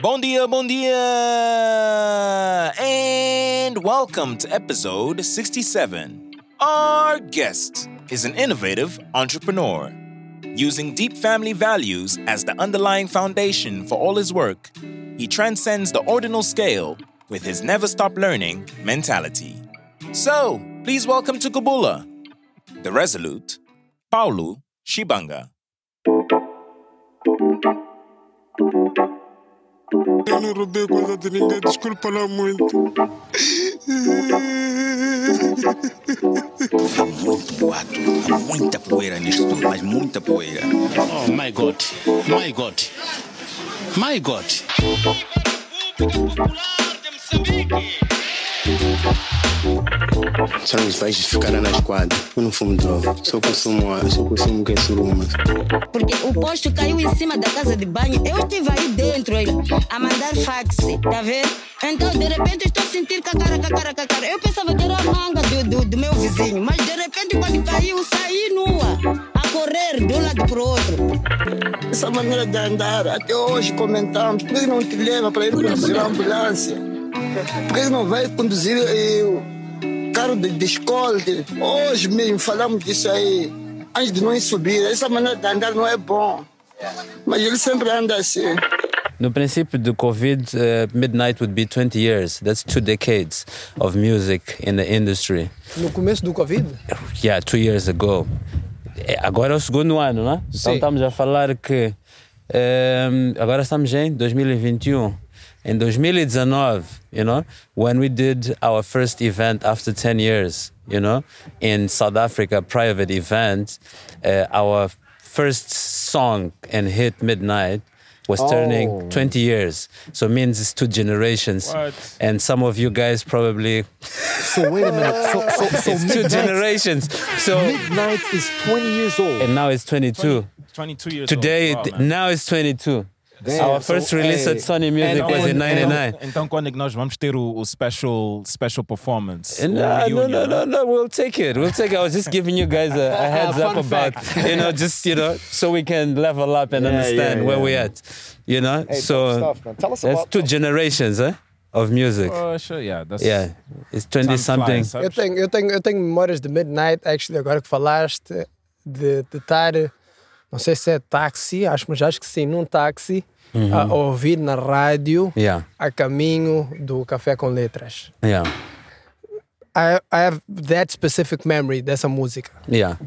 Bon dia, bon dia! And welcome to episode 67. Our guest is an innovative entrepreneur. Using deep family values as the underlying foundation for all his work, he transcends the ordinal scale with his never stop learning mentality. So, please welcome to Kabula, the resolute Paulo Shibanga. Eu não roubei coisa de ninguém, desculpa lá muito. Há muito boato, há muita poeira nisto tudo, mas muita poeira. Oh my God, my God, my God. Só nos vais ficar na esquadra. Eu não fumo droga, só consumo, só consumo que é suruma. Porque o posto caiu em cima da casa de banho. Eu estive aí dentro aí, a mandar fax, tá vendo? Então, de repente, estou a sentir cacara, cacara, cacara. Eu pensava que era a manga do, do, do meu vizinho, mas de repente, quando caiu, saí nua, a correr de um lado para o outro. Essa maneira de andar, até hoje comentamos, por que não te leva para ir conduzir a ambulância? Por que não vai conduzir eh, o carro de, de escola? Hoje mesmo falamos disso aí, antes de nós subir. Essa maneira de andar não é bom. Mas ele sempre anda assim. No princípio do Covid, uh, Midnight would be 20 years. That's two decades of music in the industry. No começo do Covid? Yeah, two years ago. É, Agora é o segundo ano, não é? Então Sim. estamos a falar que ehm, agora estamos em 2021. Em 2019, you know, when we did our first event after 10 years, you know, in South Africa, private event, uh, our first song and hit Midnight was turning Oh. 20 years. So it means it's two generations. And some of you guys probably So wait a minute. So, so, so it's two generations. So Midnight is 20 years old. and now it's 22. 22 years Today, old. Wow, now it's 22. Damn, Our so, first release hey, at Sony Music and- was in and- 99. Então, quando é que nós vamos ter o, o special, special performance? And, uh, no, reunion, no, no, né? no, we'll take it. We'll take it. I was just giving you guys a, a heads up Fun about, you know, just, you know, so we can level up and Yeah, understand yeah, where yeah. we're at, you know? Hey, so dope stuff, man. Tell us that's about- two generations, eh, of music. Oh, sure, yeah. That's, yeah, it's 20 something. flies, sabes? Eu tenho, eu, tenho, eu tenho memórias de Midnight, actually, agora que falaste, de, de estar, não sei se é táxi, acho, mas acho que sim, num táxi, a ouvir na rádio, Yeah, a caminho do Café com Letras. yeah, I, I have that specific memory dessa música. yeah.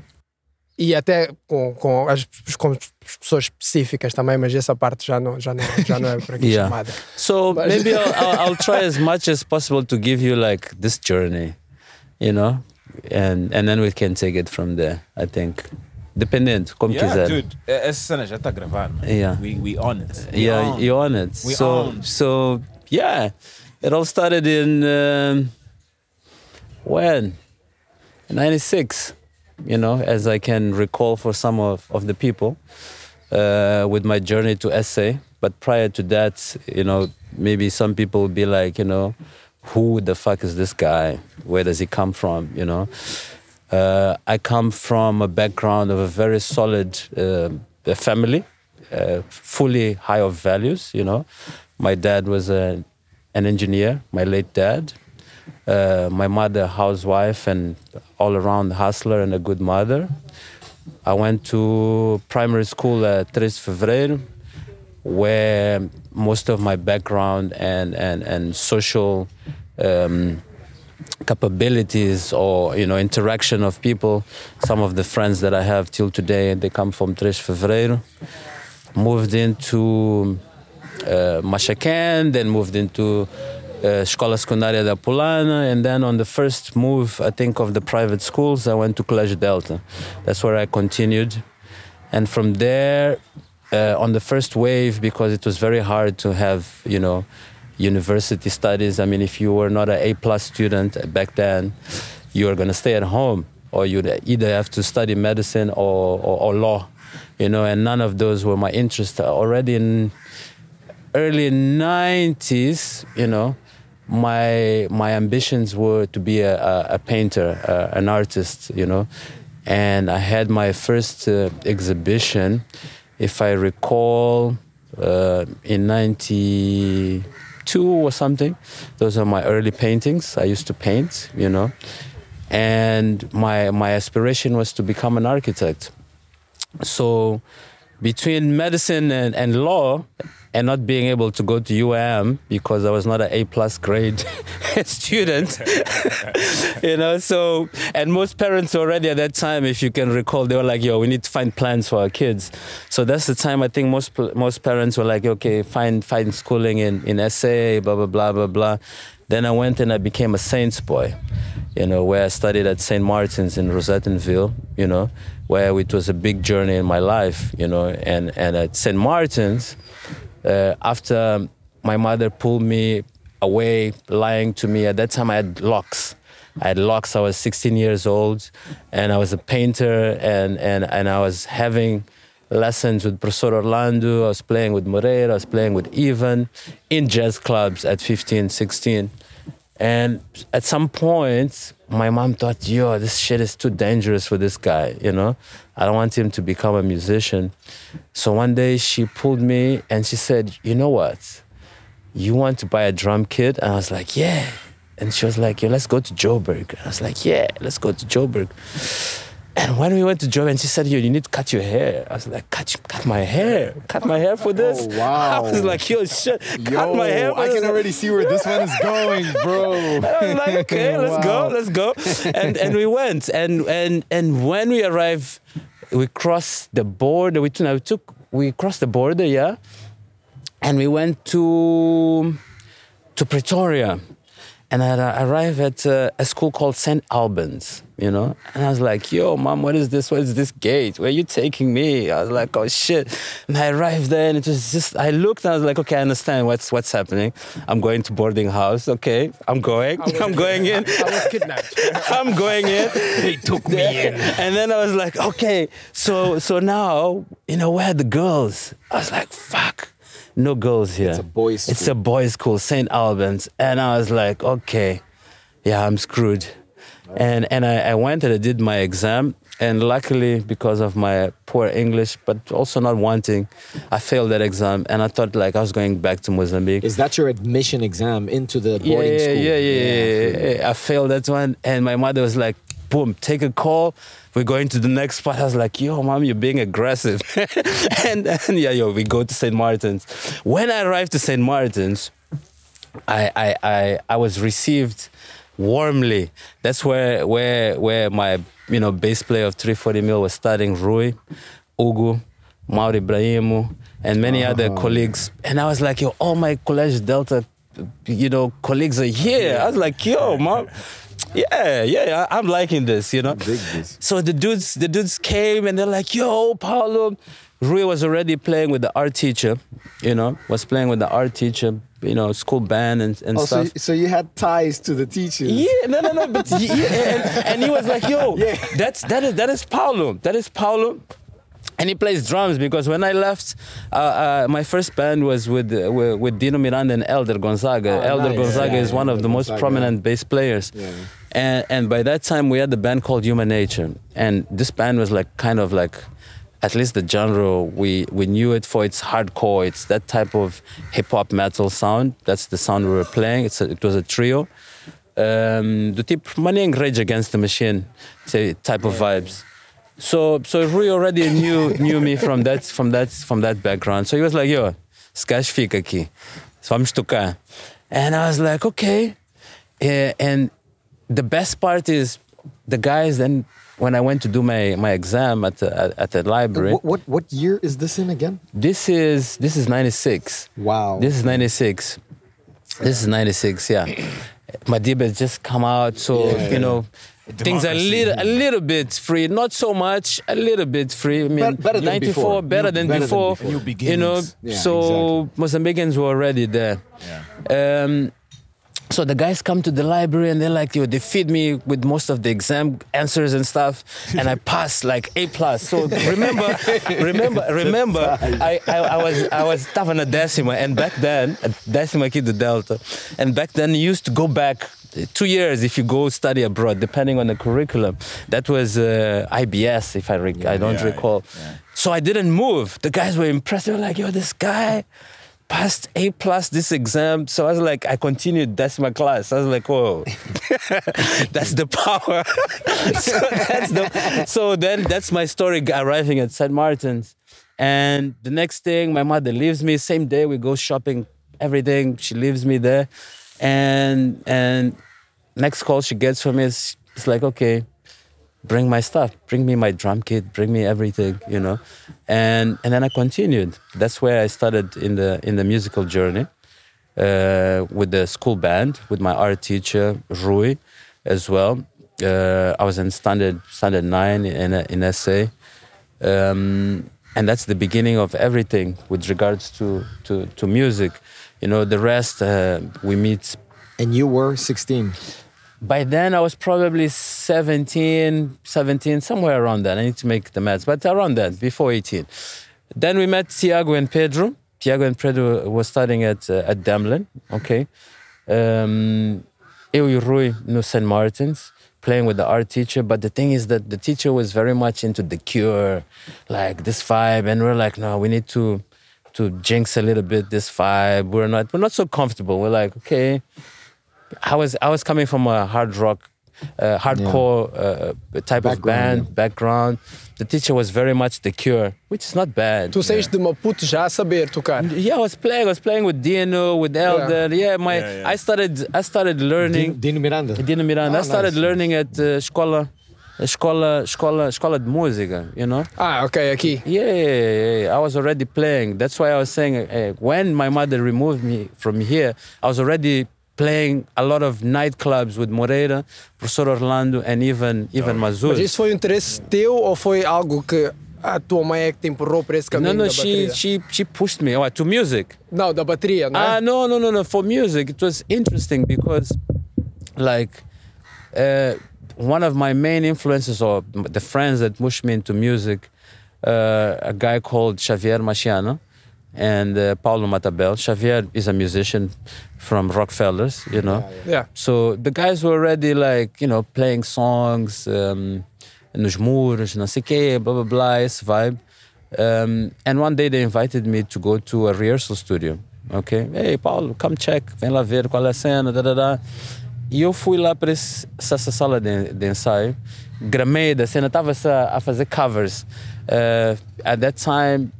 E até com, com, as, com as pessoas específicas também, mas essa parte já não, já não, já não é por aqui Yeah. chamada. So But- maybe I'll, I'll, I'll try as much as possible to give you like this journey, you know, and and then we can take it from there. I think, dependendo, como Yeah, quiser. dude. eh, Essa cena já está gravada. Yeah. We, we on it. We yeah, you're on it. We so on. so yeah, it all started in um, when '96. You know, as I can recall for some of, of the people, uh, with my journey to SA. But prior to that, you know, maybe some people would be like, you know, who the fuck is this guy? Where does he come from? You know, uh, I come from a background of a very solid uh, family, uh, fully high of values. You know, my dad was a, an engineer, my late dad. Uh, my mother, housewife, and all around hustler and a good mother. I went to primary school at 3 Fevereiro, where most of my background and, and, and social um, capabilities or you know interaction of people some of the friends that i have till today they come from 3 fevereiro moved into uh, Machacan, then moved into uh, Escola Secundária da Polana, and then on the first move, I think, of the private schools, I went to Colégio Delta. That's where I continued. And from there, uh, on the first wave, because it was very hard to have, you know, university studies. I mean, if you were not an A plus student back then, you were going to stay at home, or you'd either have to study medicine or, or, or law, you know. And none of those were my interest. Already in early 90s, you know, my my ambitions were to be a, a, a painter, uh, an artist, you know, and I had my first uh, exhibition, if I recall, uh, in 92 or something. Those are my early paintings. I used to paint, you know. And my, my aspiration was to become an architect. So between medicine and, and law, and not being able to go to UAM because I was not an A plus grade student, you know. So, and most parents already at that time, if you can recall, they were like, "Yo, we need to find plans for our kids." So that's the time I think most most parents were like, "Okay, find find schooling in in SA, blah blah blah blah blah." Then I went and I became a Saints boy, you know, where I studied at St. Martin's in Rosettenville, you know, where it was a big journey in my life, you know, and and at St. Martin's uh, after my mother pulled me away, lying to me. At that time, I had locks. I had locks. I was 16 years old, and I was a painter, and and and I was having lessons with Professor Orlando. I was playing with Moreira. I was playing with Ivan in jazz clubs at 15, 16. And at some point, my mom thought, yo, this shit is too dangerous for this guy, you know? I don't want him to become a musician. So one day she pulled me and she said, you know what? You want to buy a drum kit? And I was like, yeah. And she was like, yo, let's go to Joburg. And I was like, yeah, let's go to Joburg. And when we went to and she said, yo, you need to cut your hair. I was like, cut, cut my hair? Cut my hair for this? Oh, wow. I was like, yo, shit, Yo, cut my hair for I this? can already see where this one is going, bro. I was like, okay, let's Wow. go, let's go. And and we went. And and and when we arrived, we crossed the border. We took, we took we crossed the border, yeah. And we went to to Pretoria. And I ar- arrived at uh, a school called St. Albans, you know? And I was like, yo, mom, what is this? What is this gate? Where are you taking me? I was like, oh shit. And I arrived there and it was just, I looked and I was like, okay, I understand what's what's happening. I'm going to boarding house. Okay, I'm going. I'm going in. I was kidnapped. I'm going in. They took me in. And then I was like, okay, so so now, you know, where are the girls? I was like, fuck. No girls here. It's a boys' It's a boys' school, St. Albans. And I was like, okay, yeah, I'm screwed. And and I, I went and I did my exam. And luckily, because of my poor English, but also not wanting, I failed that exam. And I thought like I was going back to Mozambique. Is that your admission exam into the Yeah, boarding yeah, school? yeah, yeah, yeah, yeah. I failed that one, and my mother was like, "Boom, take a call. We're going to the next spot." I was like, "Yo, mom, you're being aggressive." and, and yeah, yo, we go to St. Martin's. When I arrived to St. Martin's, I, I, I, I was received warmly. That's where, where, where my, you know, bass player of 340 mil was starting, Rui, Ugu, Mauri Ibrahimu, and many ah. other colleagues. And I was like, yo, all my College Delta, you know, colleagues are here. I was like, yo, mom. Yeah, yeah, I- I'm liking this, you know. So the dudes, the dudes came and they're like, "Yo, Paulo." Rui was already playing with the art teacher, you know, was playing with the art teacher, you know, school band and, and Oh, so, stuff. so you had ties to the teachers? Yeah, no, no, no. But yeah, and, and he was like, "Yo, that's that is that is Paulo. That is Paulo." And he plays drums because when I left, uh, uh, my first band was with, uh, with with Dino Miranda and Elder Gonzaga. Oh, Elder nice. Gonzaga Yeah, is one of Elder the most prominent bass players. And and by that time we had the band called Human Nature, and this band was like kind of like, at least the genre we we knew it for its hardcore. It's that type of hip hop metal sound. That's the sound we were playing. It's a, it was a trio. Um, do Money and Rage Against the Machine say, type of vibes. So so Rui already knew knew me from that from that from that background. So he was like, "Yo, Skash fica aqui, vamos tocar," and I was like, "Okay." Yeah, and the best part is the guys. Then when I went to do my my exam at the, at, at the library, What, what what year is this in again? this is this is '96. Wow. This is '96. This is '96. Yeah, Madiba has just come out, so Yeah. you know. Things are a little, a little bit free, not so much, a little bit free. I mean, Bet- better than 94, before. better, New- than, better than before. before. You know, beginnings. Yeah, so Mozambicans were already there. Um, So the guys come to the library and they're like, yo, they feed me with most of the exam answers and stuff, and I pass like A plus. So remember, remember, remember, I, I, I was I was tough on a decima, and back then, a decima kid the delta, and back then you used to go back two years if you go study abroad, depending on the curriculum. That was uh, IBS, if I rec- I don't Yeah, recall. So I didn't move. The guys were impressed. They were like, yo, this guy passed A plus this exam. So I was like, I continued. That's my class. I was like, whoa, that's the power. so, that's the, so then that's my story arriving at St. Martin's. And the next thing, my mother leaves me. Same day, we go shopping, everything. She leaves me there. And and next call she gets from me is it's like, okay, bring my stuff, bring me my drum kit, bring me everything, you know. And and then I continued. That's where I started in the in the musical journey uh, with the school band, with my art teacher Rui, as well. Uh, I was in standard standard nine in in SA, um, and that's the beginning of everything with regards to to, to music. You know, the rest uh, we meet. And you were 16. By then, I was probably 17, 17, somewhere around that. I need to make the maths, but around that, before 18. Then we met Tiago and Pedro. Tiago and Pedro was studying at, uh, at Demlin, okay? Um, eu Rui no St. Martin's, playing with the art teacher. But the thing is that the teacher was very much into the cure, like this vibe. And we're like, no, we need to to jinx a little bit this vibe. We're not we're not so comfortable. We're like, okay. I was I was coming from a hard rock, uh, hardcore uh, type of band background. The teacher was very much the cure, which is not bad. Tu saíste de Maputo já a saber tocar. Yeah, I was playing. I was playing with Dino, with Elder. Yeah, my Yeah, yeah. I started I started learning. Dino Miranda. Dino Miranda. Ah, I started nice. learning at uh, escola, escola, escola, escola de música. You know. Ah, okay, aqui. Yeah, yeah, yeah, yeah. I was already playing. That's why I was saying uh, when my mother removed me from here, I was already playing a lot of nightclubs with Moreira, Professor Orlando, and even even Mazur. Mas isso foi um interesse teu ou foi algo que a tua mãe é que te empurrou para esse No, caminho no, da she bateria? she she pushed me oh, to music. Não, da bateria, não é? Ah, no, no, no, no. For music, it was interesting because, like, uh, one of my main influences or the friends that pushed me into music, uh, a guy called Xavier Machiano and uh, Paulo Matabel. Xavier is a musician from Rockefellers, you know. Yeah. So the guys were already like, you know, playing songs, um, nos muros, não sei o quê, blah, blah, blah, esse vibe. Um, and one day they invited me to go to a rehearsal studio. Okay? Hey, Paulo, come check, vem lá ver qual é a cena, da, da, da. E eu fui lá para esse- essa sala de, de ensaio, gramei da cena, estava a fazer covers. Uh, at that time,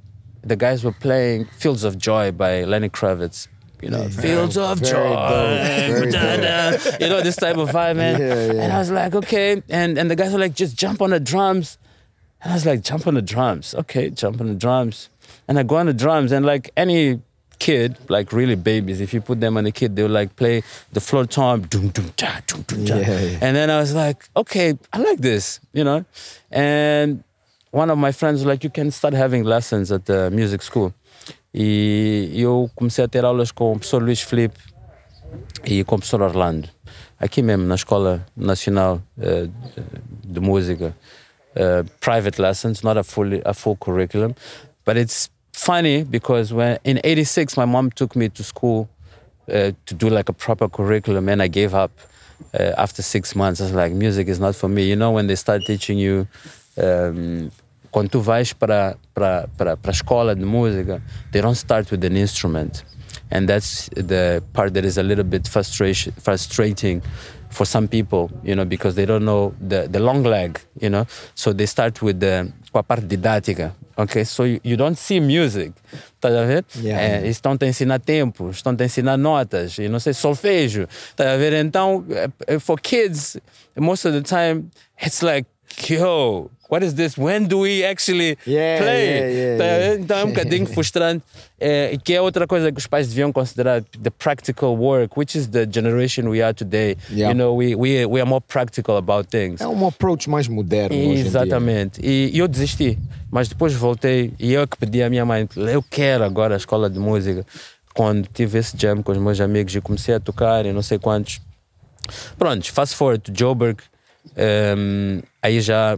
the guys were playing Fields of Joy by Lenny Kravitz. You know, Fields of Joy. da, da. You know, this type of vibe, man. Yeah, yeah. And I was like, okay. And, and the guys were like, just jump on the drums. And I was like, jump on the drums. Okay, jump on the drums. And I go on the drums, and like any kid, like really babies, if you put them on a kid, they'll like play the floor tom, doom, doom, da, doom, doom, da. Yeah, yeah. And then I was like, okay, I like this, you know? And one of my friends like, you can start having lessons at the music school. E eu comecei a ter aulas com o professor Luís Felipe e com o professor Orlando, aqui mesmo na Escola Nacional eh, de Música. Uh, private lessons, not a full a full curriculum, but it's funny because when in '86 my mom took me to school uh, to do like a proper curriculum, and I gave up after six months. I was like, music is not for me. You know, when they start teaching you. Um, quando tu vais para para para para a escola de música, they don't start with an instrument, and that's the part that is a little bit frustration frustrating for some people, you know, because they don't know the the long leg, you know. So they start with the com a parte didática, okay? So you, you don't see music, tá a ver? Yeah. É, estão a ensinar tempos, estão a ensinar notas, e não sei, solfejo, tá a ver? Então, eh, for kids, most of the time, it's like, yo, what is this? When do we actually Yeah, play? yeah, yeah, Tá. Então é um bocadinho frustrante, é, que é outra coisa que os pais deviam considerar, the practical work, which is the generation we are today. You know, we, we, we are more practical about things. É um approach mais moderno. Exatamente. E, e eu desisti. Mas depois voltei e eu que pedi à minha mãe, eu quero agora a escola de música. quando tive esse jam com os meus amigos e comecei a tocar e não sei quantos. Pronto, fast forward to Joburg. Um, aí já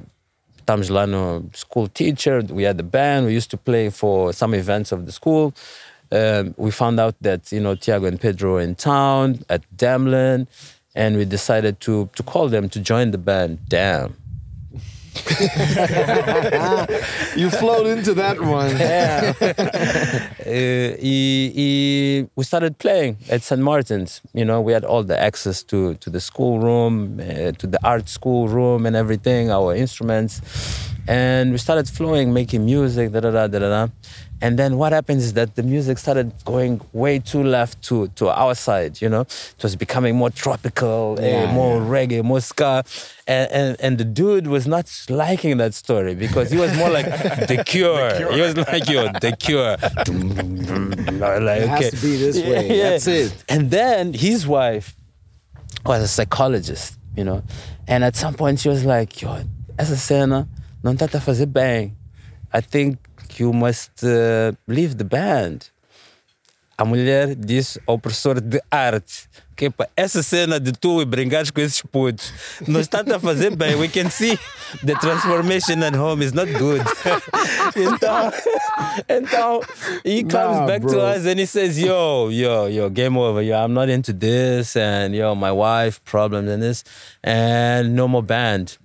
estamos lá no school teacher. We had the band. We used to play for some events of the school. Um, we found out that you know Tiago and Pedro were in town at Damlin, and we decided to to call them to join the band. Damn. you flowed into that one. Yeah. uh, he, he, we started playing at St. Martin's. You know, we had all the access to, to the school room, uh, to the art school room and everything, our instruments. And we started flowing, making music, da da da da da. And then what happens is that the music started going way too left to, to our side, you know? It was becoming more tropical, eh, Yeah, more reggae, more ska. And, and, and the dude was not liking that story because he was more like the cure. He was like, yo, the cure. like, It has to be this way. That's it. And then his wife was a psychologist, you know? And at some point she was like, yo, essa cena não está a fazer bem. I think you must uh, leave the band. A mulher disse ao professor de arte que "Epa, essa cena de tu e brincares com esses putos não está a fazer bem. We can see the transformation at home is not good. então, então, he comes Nah, back to us and he says, yo, yo, yo, game over. Yo, I'm not into this. And yo, my wife, problems and this. And no more band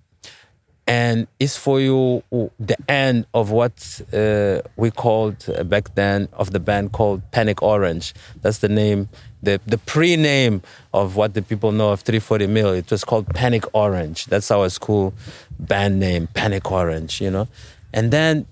and it's for you the end of what uh, we called uh, back then of the band called Panic Orange. That's the name, the the pre-name of what the people know of 340 Mil. It was called Panic Orange. That's our school band name, Panic Orange. You know, and then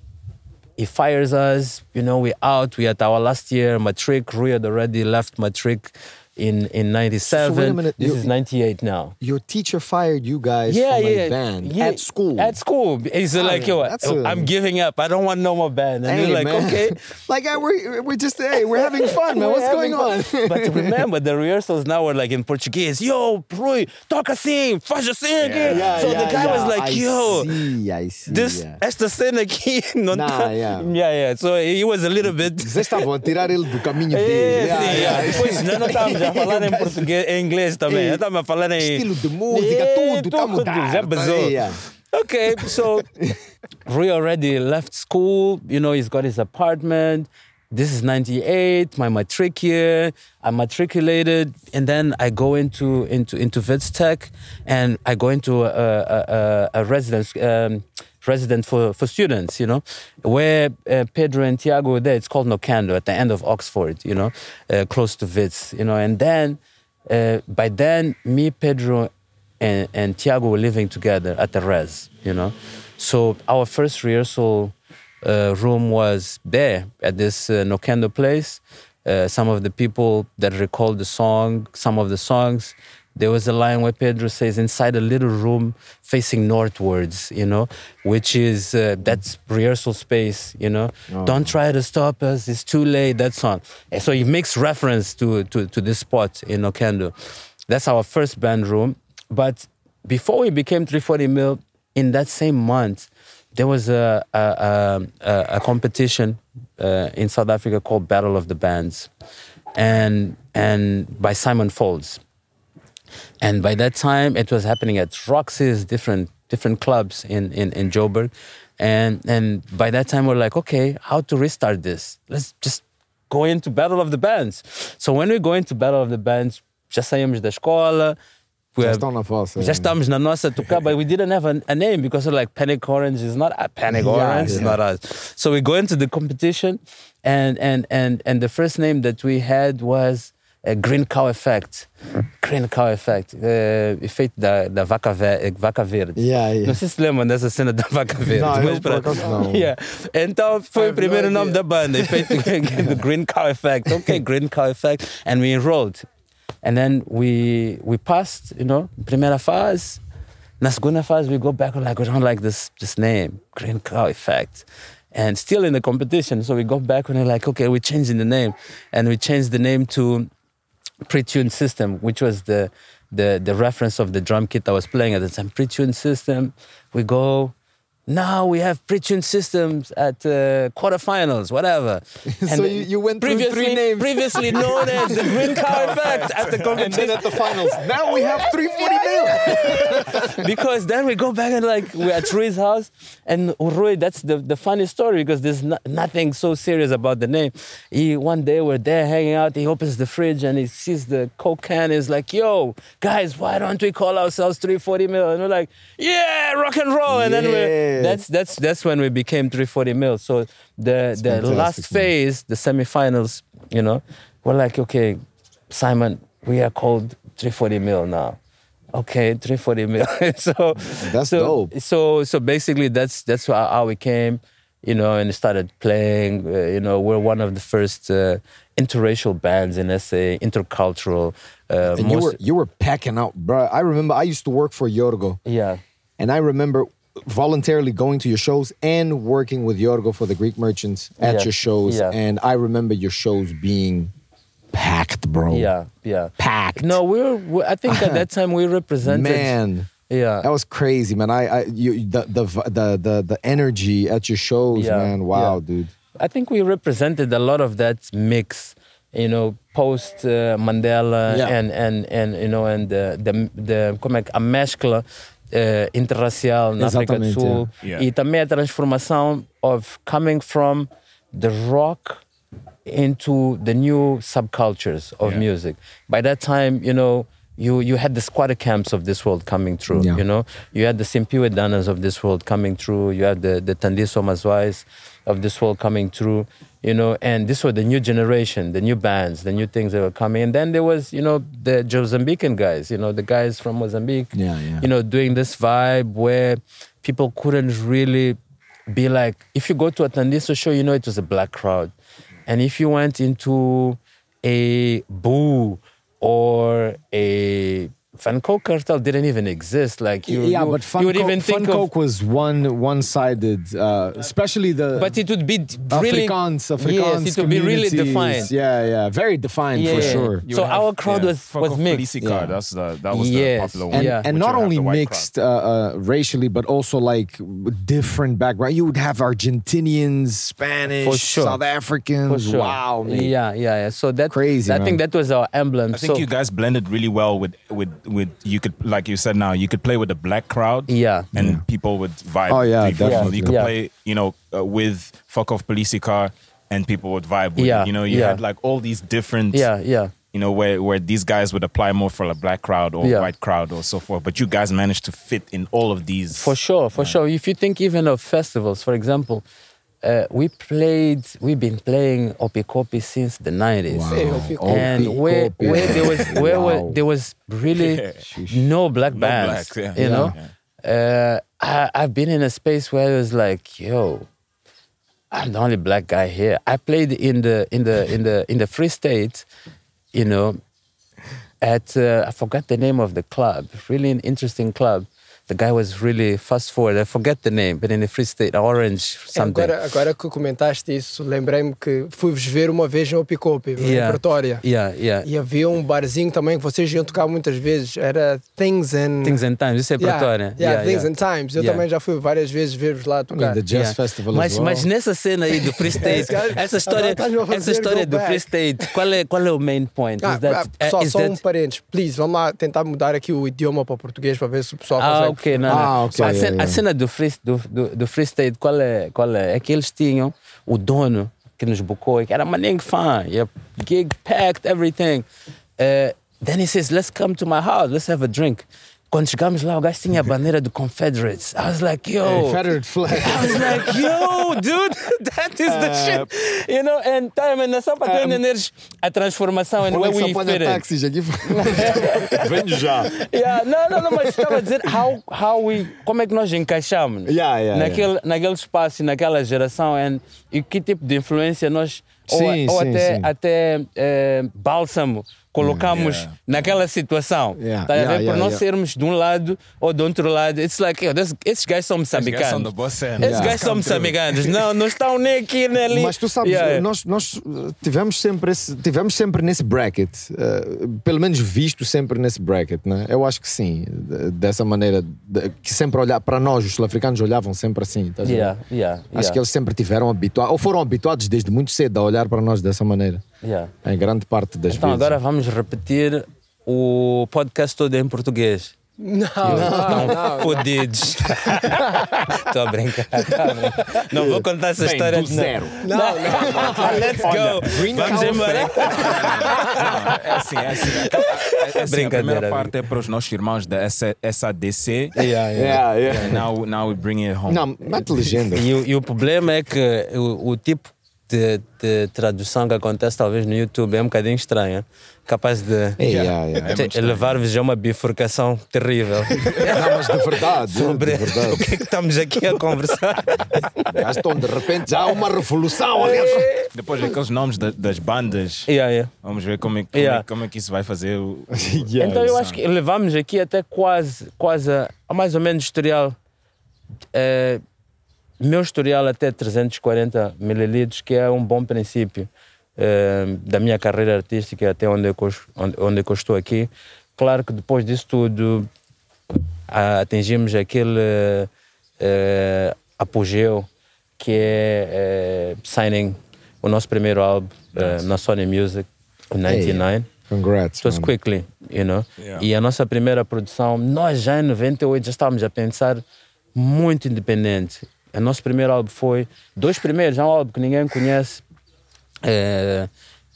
he fires us. You know, we out. We at our last year matric. Rui had already left matric in in '97. So wait a minute, This you- is '98 now. Your teacher fired you guys Yeah, from yeah, a band yeah. at school. At school, he's like, "Yo, I'm giving up. I don't want no more band." And Hey, you're like, man. "Okay." like I, we're, we're just hey, we're having fun, man. What's going on? but remember, the rehearsals now were like in Portuguese. Yo, Rui, toca assim, faz assim aqui. Yeah, so yeah, the guy yeah. was like, I "Yo, see, I see, this yeah. esta cena aqui não Nah, tá." yeah. yeah, yeah. So he was a little bit. Vocês estavam a tirar ele do caminho dele. Yeah, yeah. yeah. Depois nós não estávamos a falar em português, em inglês também. Estava a falar em estilo de música, É, tudo tá a Já basou. Okay, so Rui already left school. You know, he's got his apartment. This is 98, my matric year. I'm matriculated, and then I go into into into Vets Tech, and I go into a, a, a, a residence um, resident for, for students. You know, where uh, Pedro and Tiago were there. It's called Nocando at the end of Oxford. You know, uh, close to Vits. You know, and then uh, by then me, Pedro, and, and Tiago were living together at the res, you know. So our first rehearsal uh, room was there at this uh, Nokendo place. Uh, some of the people that recalled the song, some of the songs, there was a line where Pedro says, inside a little room facing northwards, you know, which is, uh, that's rehearsal space, you know. Don't try to stop us, it's too late, that song. And so he makes reference to, to, to this spot in Okendo. That's our first band room. But before we became 340 Mil, in that same month, there was a, a, a, a, a competition uh, in South Africa called Battle of the Bands, and, and by Simon Folds. And by that time, it was happening at Roxy's, different different clubs in, in, in Joburg. And, and by that time, we're like, okay, how to restart this? Let's just go into Battle of the Bands. So when we go into Battle of the Bands, já saímos da escola. we Já have- estão na vossa. já estamos na nossa tocar, but we didn't have a, a name because we're like Panic Orange is not a Panic Yeah, Orange, is yeah. not us. So we go into the competition, and and and and the first name that we had was a Green Cow Effect. Green Cow Effect, uh, efeito da, da vaca, ve vaca verde. Yeah, yeah. Não sei se lembram dessa cena da vaca verde. Não, mas pronto. não. Yeah. Então foi o primeiro no nome da banda, efeito do Green Cow Effect. Okay, Green Cow Effect, and we enrolled. And then we we passed, you know, primeira fase. Na segunda fase, we go back, we're like, we don't like this this name, Green Cow Effect. And still in the competition, so we go back and we're like, okay, we're changing the name. And we changed the name to pre-tuned system, which was the, the the reference of the drum kit I was playing at the time. Pre-tuned system. We go, now we have pre-tuned systems at uh, quarterfinals, whatever. So you- you went through three previously, names. Previously known as the green car effect at the And then at the finals, now we have 340 mil. because then we go back and like we're at Rui's house, and Rui, that's the, the funny story because there's no, nothing so serious about the name. He one day we're there hanging out. He opens the fridge and he sees the coke can. He's like, "Yo, guys, why don't we call ourselves 340 mil?" And we're like, "Yeah, rock and roll." And then we Yeah. that's that's that's when we became 340 mil. So the the last phase, the semifinals, you know, we're like, okay, Simon, we are called 340 mil now. Okay, 340 mil. so That's so, dope. So so basically, that's that's how, how we came, you know, and started playing. Uh, you know, we're one of the first uh, interracial bands in SA, intercultural. Uh, And you were you were packing out, bro. I remember I used to work for Yorgo, yeah. and I remember voluntarily going to your shows and working with Yorgo for the Greek merchants at Yeah, your shows. yeah. And I remember your shows being packed, bro. Yeah, yeah. packed. No, we were. we- I think at that time we represented. man. Yeah. That was crazy, man. I, I you the, the the the the energy at your shows, Yeah, man. Wow, dude. I think we represented a lot of that mix, you know, post uh, Mandela Yeah. and and and you know and the the, the como é que a mescla uh, interracial na África do Exatamente, Sul yeah. e também a transformação of coming from the rock into the new subcultures of Yeah. music. By that time, you know, you you had the squatter camps of this world coming through. Yeah. You know, you had the Simpiwe Danas of this world coming through. You had the the Tandiso Mazwais of this world coming through. You know, and this was the new generation, the new bands, the new things that were coming. And then there was, you know, the Mozambican guys. You know, the guys from Mozambique. Yeah, yeah. You know, doing this vibe where people couldn't really be like, if you go to a Tandiso show, you know it was a black crowd. And if you went into a Boo or a Van Coke cartel didn't even exist. Like you, yeah, you, but Fun you would Coke, even Fun think of, Coke was one one-sided, uh, especially the but it would be d- really Afrikaans, Afrikaans yes, it would be really defined. Yeah, yeah, very defined Yeah, for yeah. sure. You So have- our crowd was- fuck was off mixed. Police car. Yeah. That's the that was Yes. the popular one. and, Yeah. and Which not only mixed uh, uh, racially, but also like different background. You would have Argentinians, Spanish, For sure. South Africans. For sure. Wow, man. Yeah, yeah, yeah. So that Crazy, I think that was our emblem. I think so, you guys blended really well with with with you could like you said now you could play with the black crowd Yeah. and people would vibe Oh, yeah, definitely. you could Yeah. play you know uh, with fuck off police car and people would vibe with Yeah, it. you know you yeah. had like all these different yeah, yeah. you know where where these guys would apply more for a black crowd or Yeah. white crowd or so forth but you guys managed to fit in all of these For sure, for sure. If you think even of festivals, for example, uh, we played, we've been playing Opikopi since the 90s. Wow. Hey, And where, where there was where Wow. were- there was really no black No bands, blacks, yeah. you Yeah. know. Uh, I, I've been in a space where it was like, yo, I'm the only black guy here. I played in the in the in the in the Free State, you know, at uh, I forgot the name of the club. Really an interesting club. The guy was really fast forward. I forget the name, but in the Free State, Orange something. Agora, agora que comentaste isso, lembrei-me que fui-vos ver uma vez no Picope, Yeah. em Pretória. Yeah, yeah. E havia um barzinho também que vocês iam tocar muitas vezes, era Things and... Things and Times. Isso é Yeah, Pretória. Yeah, Things and Times. Eu Yeah. também já fui várias vezes ver-vos lá tocar. the Jazz Yeah. Festival mas, as well. mas nessa cena aí do Free State, cara- essa história, essa história do back. Free State, qual é, qual é o main point? Ah, Is that, ah, só, is só that- um parênteses, please, vamos lá tentar mudar aqui o idioma para português para ver se o pessoal Ah, consegue. Ok, não, não. Ah, ok, So, a, yeah, cena, a yeah. cena do free, do, do, do free State, qual é, qual é? É que eles tinham o dono que nos bocou, que era maninho fã, yeah, gig packed, everything. Uh, then he says, let's come to my house, let's have a drink. Quando chegamos lá, o gajo tinha a bandeira do Confederates. I was like, yo. Confederate flag. I was like, yo, dude, that is the shit. You know, and time and só para tu entenderes a transformação and Como é where que we fit táxis aqui? Venho já. Yeah, não, não, não, mas estava a dizer how, how we, como é que nós encaixamos Yeah, yeah, naquele, naquele espaço e naquela geração and, e que tipo de influência nós ou, Sim, ou sim, até, sim. até eh, bálsamo colocamos Yeah. naquela situação. Yeah, Tá a yeah, yeah. sermos de um lado ou do outro lado. It's like, yo, this- esses gajos são Esses moçambicanos. gajos são da boa cena. Esses gajos são moçambicanos. Não, não estão nem aqui nem ali. Mas tu sabes, nós, nós uh, tivemos, sempre esse, tivemos sempre nesse bracket, uh, pelo menos visto sempre nesse bracket, né? Eu acho que sim, de- dessa maneira, de- que sempre olhar para nós, os sul-africanos olhavam sempre assim. yeah, Acho yeah. que eles sempre tiveram habituados, ou foram habituados desde muito cedo a olhar para nós dessa maneira. Yeah. Em grande parte das Então vezes. agora vamos repetir o podcast todo em português. Não, não, não. fodidos. Estou a brincar. Não vou contar essa Bem, história do de zero. Não, não. Let's go. Green Vamos embora. É assim, é assim. É, é assim a primeira parte é para os nossos irmãos da SADC. Yeah, yeah. Yeah, yeah. Now, now we bring it home. Não, mete legenda. E, o- e o problema é que o, o tipo de, de tradução que acontece talvez no YouTube é um bocadinho estranho. Capaz de Yeah, yeah. te- levar-vos a uma bifurcação terrível Não, mas de verdade, sobre de verdade. o que é que estamos aqui a conversar. Já estão de repente já há uma revolução ali. Depois aqueles nomes da- das bandas. Yeah, yeah. Vamos ver como é, como, Yeah. é, como é que isso vai fazer. o- Então eu acho que levamos aqui até quase, quase a, a mais ou menos historial. eh, meu historial até 340 mililitros, que é um bom princípio eh, da minha carreira artística até onde eu, onde, onde eu estou aqui. Claro que depois disso tudo a- atingimos aquele eh, apogeu que é eh, signing o nosso primeiro álbum na Sony Music, em 99. Congrats. It was man. quickly, you know. Yeah. E a nossa primeira produção, nós já em 98 já estávamos a pensar muito independente. O nosso primeiro álbum foi, dois primeiros, já um álbum que ninguém conhece.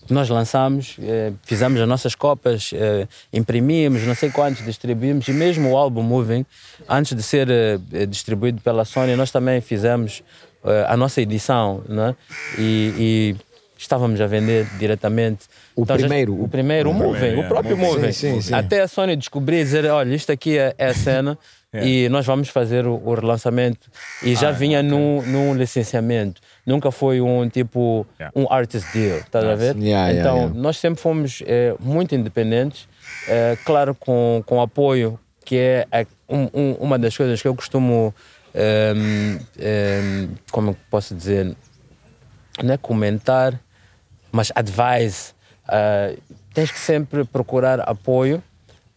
que nós lançámos, eh, fizemos as nossas copas, eh, imprimimos, não sei quantos, distribuímos, e mesmo o álbum Moving, antes de ser eh, distribuído pela Sony, nós também fizemos a nossa edição, né? e, e estávamos a vender diretamente. O já- primeiro, o primeiro, o Moving, primeiro, o próprio. Moving. Sim, sim, sim. Até a Sony descobrir e dizer: olha, isto aqui é, é a cena e nós vamos fazer o, o relançamento. E já vinha num, num licenciamento. Nunca foi um tipo, Yeah. um artist deal, estás a ver? Yeah, então, yeah. nós sempre fomos eh, muito independentes, eh, claro, com, com apoio, que é a- um- um- uma das coisas que eu costumo, ehm, ehm, como eu posso dizer, não é comentar, mas advise. Uh, tens que sempre procurar apoio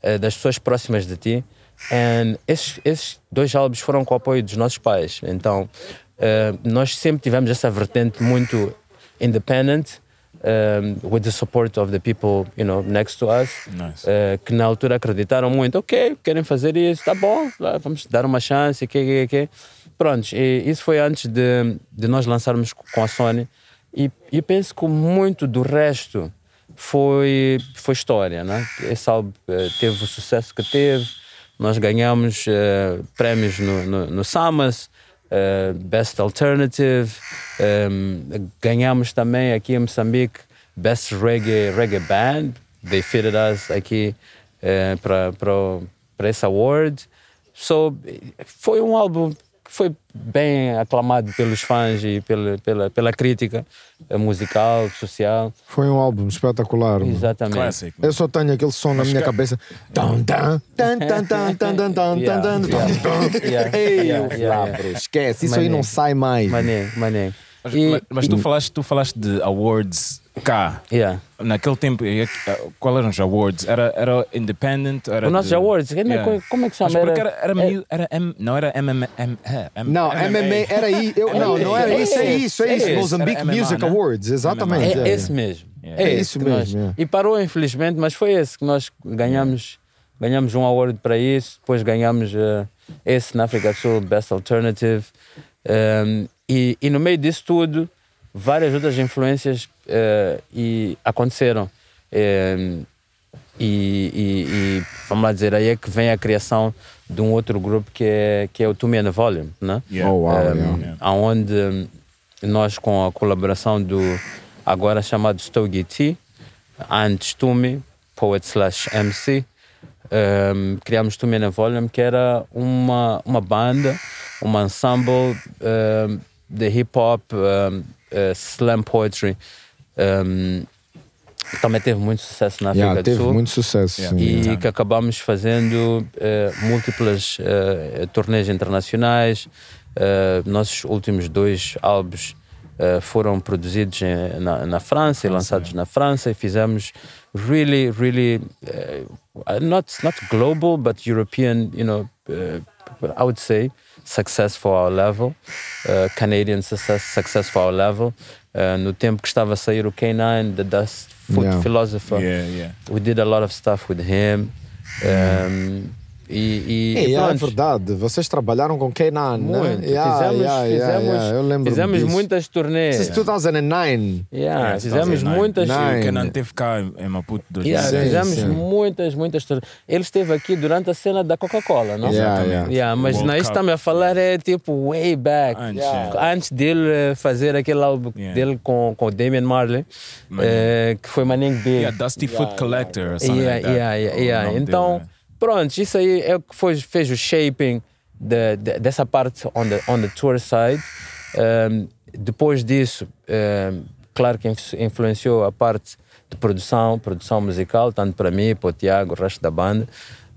uh, das pessoas próximas de ti. E esses, esses dois álbuns foram com o apoio dos nossos pais. Então, uh, nós sempre tivemos essa vertente muito independent, um, with the support of the people, you know, next to us, Nice. uh, que na altura acreditaram muito. Ok, querem fazer isso, tá bom, vamos dar uma chance, que, que, que. Prontos, e isso foi antes de, de nós lançarmos com a Sony. E, e penso que muito do resto foi, foi história, né? Esse álbum eh, teve o sucesso que teve, nós ganhamos eh, prémios no, no, no Summers, eh, Best Alternative, em, ganhamos também aqui em Moçambique Best Reggae, Reggae Band, they fitted us aqui eh, para esse award. So, foi um álbum foi bem aclamado pelos fãs e pela, pela, pela crítica eh, musical, social. Foi um álbum espetacular. mano. Exatamente. Classic. Eu só tenho aquele som na minha cabeça. Esquece, isso aí não sai mais. Maneiro, maneiro. Mas, E- mas- mas tu, falaste, tu falaste de awards cá. Yeah. Naquele tempo, eh, eh, qual eram os awards? Era, era independent? Era Os nossos de- awards, como é- como é que chama? Mas porque Era- era, era, meio- era M- não era MM, M, é, M- Não, MMA era aí. Eu, não, não era isso, é isso, é isso. É. Mozambique MMA, Music né? Awards, exatamente. É esse mesmo. Yeah. É, É isso nós- mesmo, yeah. E parou, infelizmente, mas foi esse que nós ganhamos. Ganhamos um award para isso, depois ganhamos eh, esse na África do Sul, Best Alternative. Um, e, e no meio disso tudo, várias outras influências eh, e aconteceram. Um, e, e- e, vamos lá dizer, aí é que vem a criação de um outro grupo que é, que é o Tumi and the Volume, né? Yeah. Oh, wow, um, yeah. Onde nós, com a colaboração do agora chamado Stogie T, antes Tumi, poet slash MC, um, criamos Tumi and the Volume, que era uma, uma banda, um ensemble um, de hip hop, um, uh, slam poetry. Um, que também teve muito sucesso na África Yeah, do teve Sul. muito sucesso. sim. E que acabamos fazendo eh, múltiplas eh, turnês internacionais. Eh, nossos últimos dois álbuns eh, foram produzidos em- na, na França e lançados na França e fizemos really, really eh, not not global but European, you know, eh, I would say success for our level, eh, Canadian success, success for our level. Eh, no tempo que estava a sair o K9, The Dust Foot Yeah. Philosopher, Yeah, yeah. we did a lot of stuff with him. Um, e, e, É, e é verdade, vocês trabalharam com Kenan, muito. né? Yeah, fizemos yeah, fizemos, yeah, fizemos muitas turnês. Since 2009. Yeah, Yeah, fizemos 2009. muitas. O Kenan teve cá em Maputo Yeah, 2006. fizemos sim. muitas, muitas turnês. Ele esteve aqui durante a cena da Coca-Cola, não? Yeah, Exatamente. Yeah, mas World não, isso Cup. está-me a falar é tipo way back. Antes. Antes dele fazer aquele álbum Yeah. dele com, com o Damian Marley, eh, que foi Manning Big. Yeah, Dusty Foot Collector Yeah, yeah, yeah, Então, dele, né? Pronto, isso aí é o que foi, fez o shaping de, de- dessa parte on the, on the tour side. Um, depois disso, um, claro que influ- influenciou a parte de produção, produção musical, tanto para mim, para o Tiago, o resto da banda.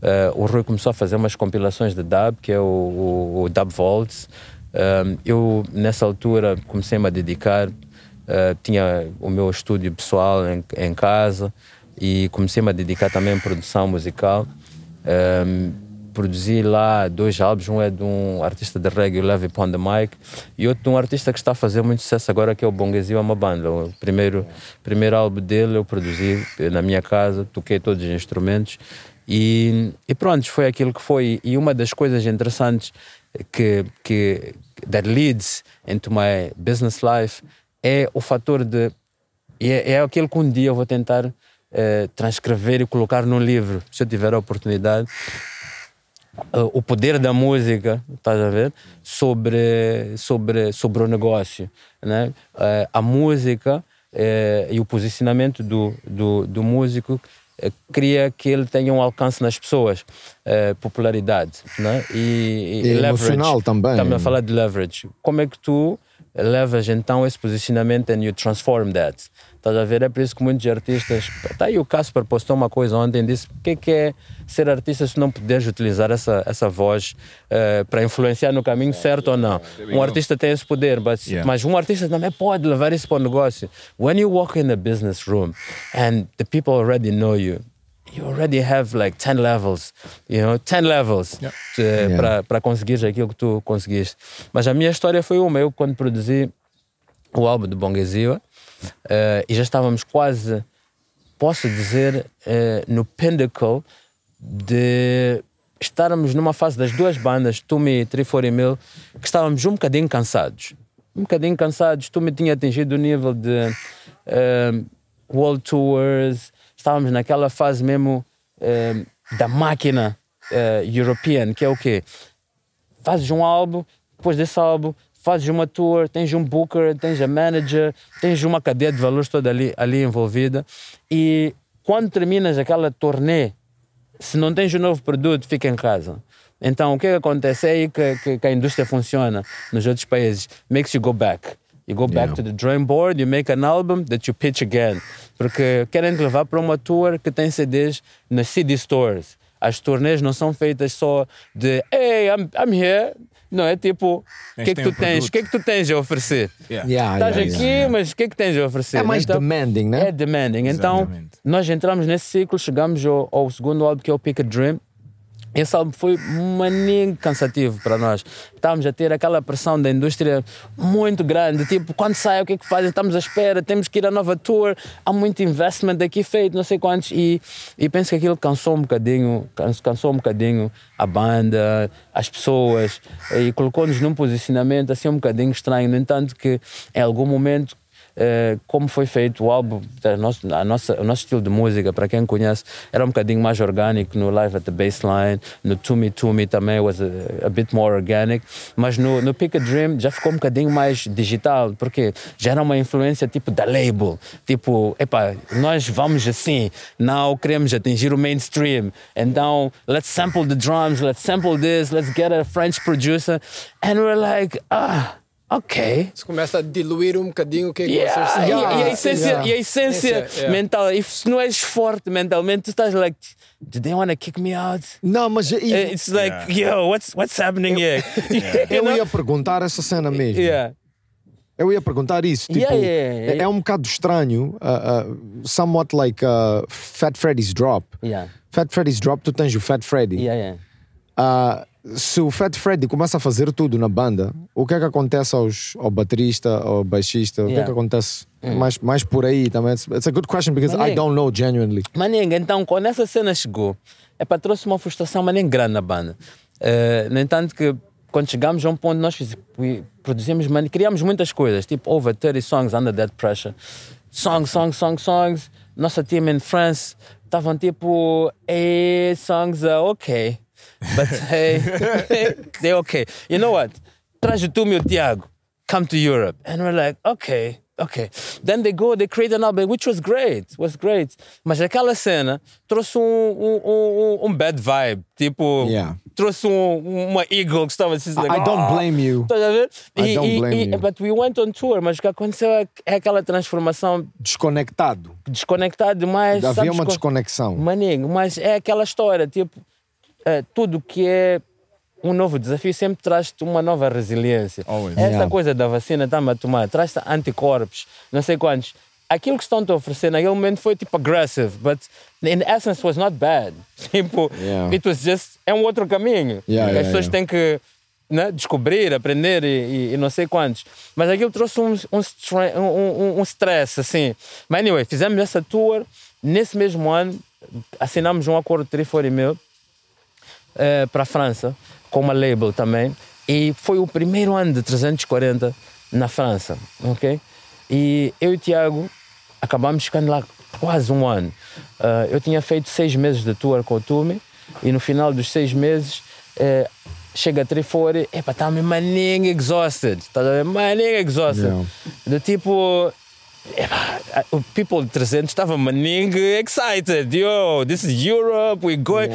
Uh, o Rui começou a fazer umas compilações de dub, que é o, o, o Dub Vaults. Um, eu, nessa altura, comecei-me a dedicar Uh, tinha o meu estúdio pessoal em, em casa e comecei-me a dedicar também à produção musical. Um, produzi lá dois álbuns, um é de um artista de reggae, Levy Upon the e outro de um artista que está a fazer muito sucesso agora, que é o Bongazio É Uma Banda. O primeiro, primeiro álbum dele eu produzi na minha casa, toquei todos os instrumentos e, e pronto, foi aquilo que foi. E uma das coisas interessantes que, que that leads into my business life é o fator de. É, é aquilo que um dia eu vou tentar eh, transcrever e colocar num livro, se eu tiver a oportunidade. Eh, o poder da música, estás a ver? Sobre, sobre, sobre o negócio. Né? Eh, a música e o posicionamento do, do, do músico cria que ele tenha um alcance nas pessoas, popularidade. Né? E, E emocional também. Estamos a falar de leverage. Como é que tu levas então esse posicionamento and you transform that? Estás a ver? É por isso que muitos artistas. Tá aí o Casper postou uma coisa ontem, disse: o que é, que é ser artista se não puderes utilizar essa, essa voz eh, para influenciar no caminho certo ou não? Um artista tem esse poder, but, Yeah. mas um artista também pode levar isso para o negócio. When you walk in a business room and the people already know you, you already have like 10 levels, you know, 10 levels to- Yeah. para conseguir aquilo que tu conseguiste. Mas a minha história foi uma. Eu, quando produzi o álbum de Bonguezila, eh, e já estávamos quase, posso dizer, eh, no pinnacle de estarmos numa fase das duas bandas, Tumi e 340 Mil, que estávamos um bocadinho cansados. Um bocadinho cansados. Tumi tinha atingido o nível de eh, world tours, estávamos naquela fase mesmo da máquina eh, european, que é o quê? fazes um álbum, depois desse álbum fazes uma tour, tens um booker, tens a manager, tens uma cadeia de valores toda ali, ali envolvida e quando terminas aquela turnê, se não tens um novo produto, fica em casa. Então o que, é que acontece? É aí que, que, que a indústria funciona nos outros países. Makes you go back. You go back Yeah. to the drawing board, you make an album that you pitch again. Porque querem te levar para uma tour que tem CDs nas CD stores. As turnês não são feitas só de Hey, I'm, I'm here. Não, é tipo, o que é que tu um tens? O que é que tu tens a oferecer? Yeah. Yeah, Estás yeah, aqui, yeah. mas o que é que tens a oferecer? É mais Então, demanding, né? É demanding. Então, Exatamente. nós entramos nesse ciclo, chegamos ao, ao segundo álbum, que é o Pick a Dream. Esse álbum foi maninho cansativo para nós. Estávamos a ter aquela pressão da indústria muito grande, tipo, quando sai, o que é que fazem? Estamos à espera, temos que ir à nova tour, há muito investment aqui feito, não sei quantos, e, e penso que aquilo cansou um bocadinho, canso- cansou um bocadinho a banda, as pessoas, e colocou-nos num posicionamento assim um bocadinho estranho. No entanto, que em algum momento como foi feito o álbum, a nossa, a nossa, o nosso estilo de música, para quem conhece, era um bocadinho mais orgânico no Live at the Baseline, no To Me To Me também was a, a bit more organic, mas no, no Pick a Dream já ficou um bocadinho mais digital, porque já era uma influência tipo da label, tipo, epá, nós vamos assim, não queremos atingir o mainstream, então let's sample the drums, let's sample this, let's get a French producer, and we're like, ah, ok. Você começa a diluir um bocadinho o que é que Yeah, vocês são. e, e a essência, Yeah. e a essência yeah. mental, e se não és forte mentalmente, tu estás like, do they want to kick me out? Não, mas e- It's like, yo, what's, what's happening here? Eu know? ia perguntar essa cena mesmo. Yeah. Eu ia perguntar isso. Tipo, Yeah, yeah, yeah. É, é um bocado estranho, uh, uh, somewhat like uh, Fat Freddy's Drop. Yeah. Fat Freddy's Drop, tu tens o Fat Freddy. Yeah, yeah. Ah, se o Fat Freddy começa a fazer tudo na banda, o que é que acontece aos, ao baterista, ao baixista? O que é que acontece Mm. mais, mais por aí também? It's, it's a good question because I Maninho. don't know genuinely. Maninga, então, quando essa cena chegou, é para trouxe uma frustração, nem grande na banda. Eh, no entanto, que quando chegámos a um ponto, nós fiz, produzimos, mani- criámos muitas coisas, tipo over 30 songs under that pressure. Songs, songs, songs, songs. Nossa team in France estavam tipo, eh, songs are okay. But hey, they're okay. You know what? Traz o tu, meu Tiago. Come to Europe. And we're like, okay, okay. Then they go, they create an album, which was great, was great. Mas aquela cena trouxe um, um, um, um bad vibe. Tipo, Yeah. trouxe um, uma ego que estava assim. I don't blame you. Estás a ver? I don't blame you. But we went on tour, mas o que aconteceu é, é aquela transformação Desconectado. desconectado demais. Havia sabes, uma co- desconexão. Maninho, mas é aquela história, tipo, é, tudo que é um novo desafio sempre traz-te uma nova resiliência. Esta Yeah. coisa da vacina está-me a tomar, traz-te anticorpos, não sei quantos. Aquilo que estão a oferecer naquele momento foi tipo aggressive, but in essence was not bad. Tipo, Yeah. it was just, é um outro caminho. Yeah, yeah, as pessoas yeah. têm que né, descobrir, aprender e, e- e não sei quantos. Mas aquilo trouxe um, um, um, um, stress, assim. Mas anyway, fizemos essa tour. Nesse mesmo ano, assinamos um acordo de 340 mil eh, para a França, com uma label também. E foi o primeiro ano de 340 na França, ok? E eu e o Tiago acabamos ficando lá quase um ano. Eh, eu tinha feito seis meses de tour com o Tumi e no final dos seis meses eh, chega a 340, epa, tá me maninho exhausted, tá a ver? Maninho exhausted. Yeah. Do tipo, Epá, Uh, uh, people de 300 estava maninho excited. Yo, this is Europe, we're going.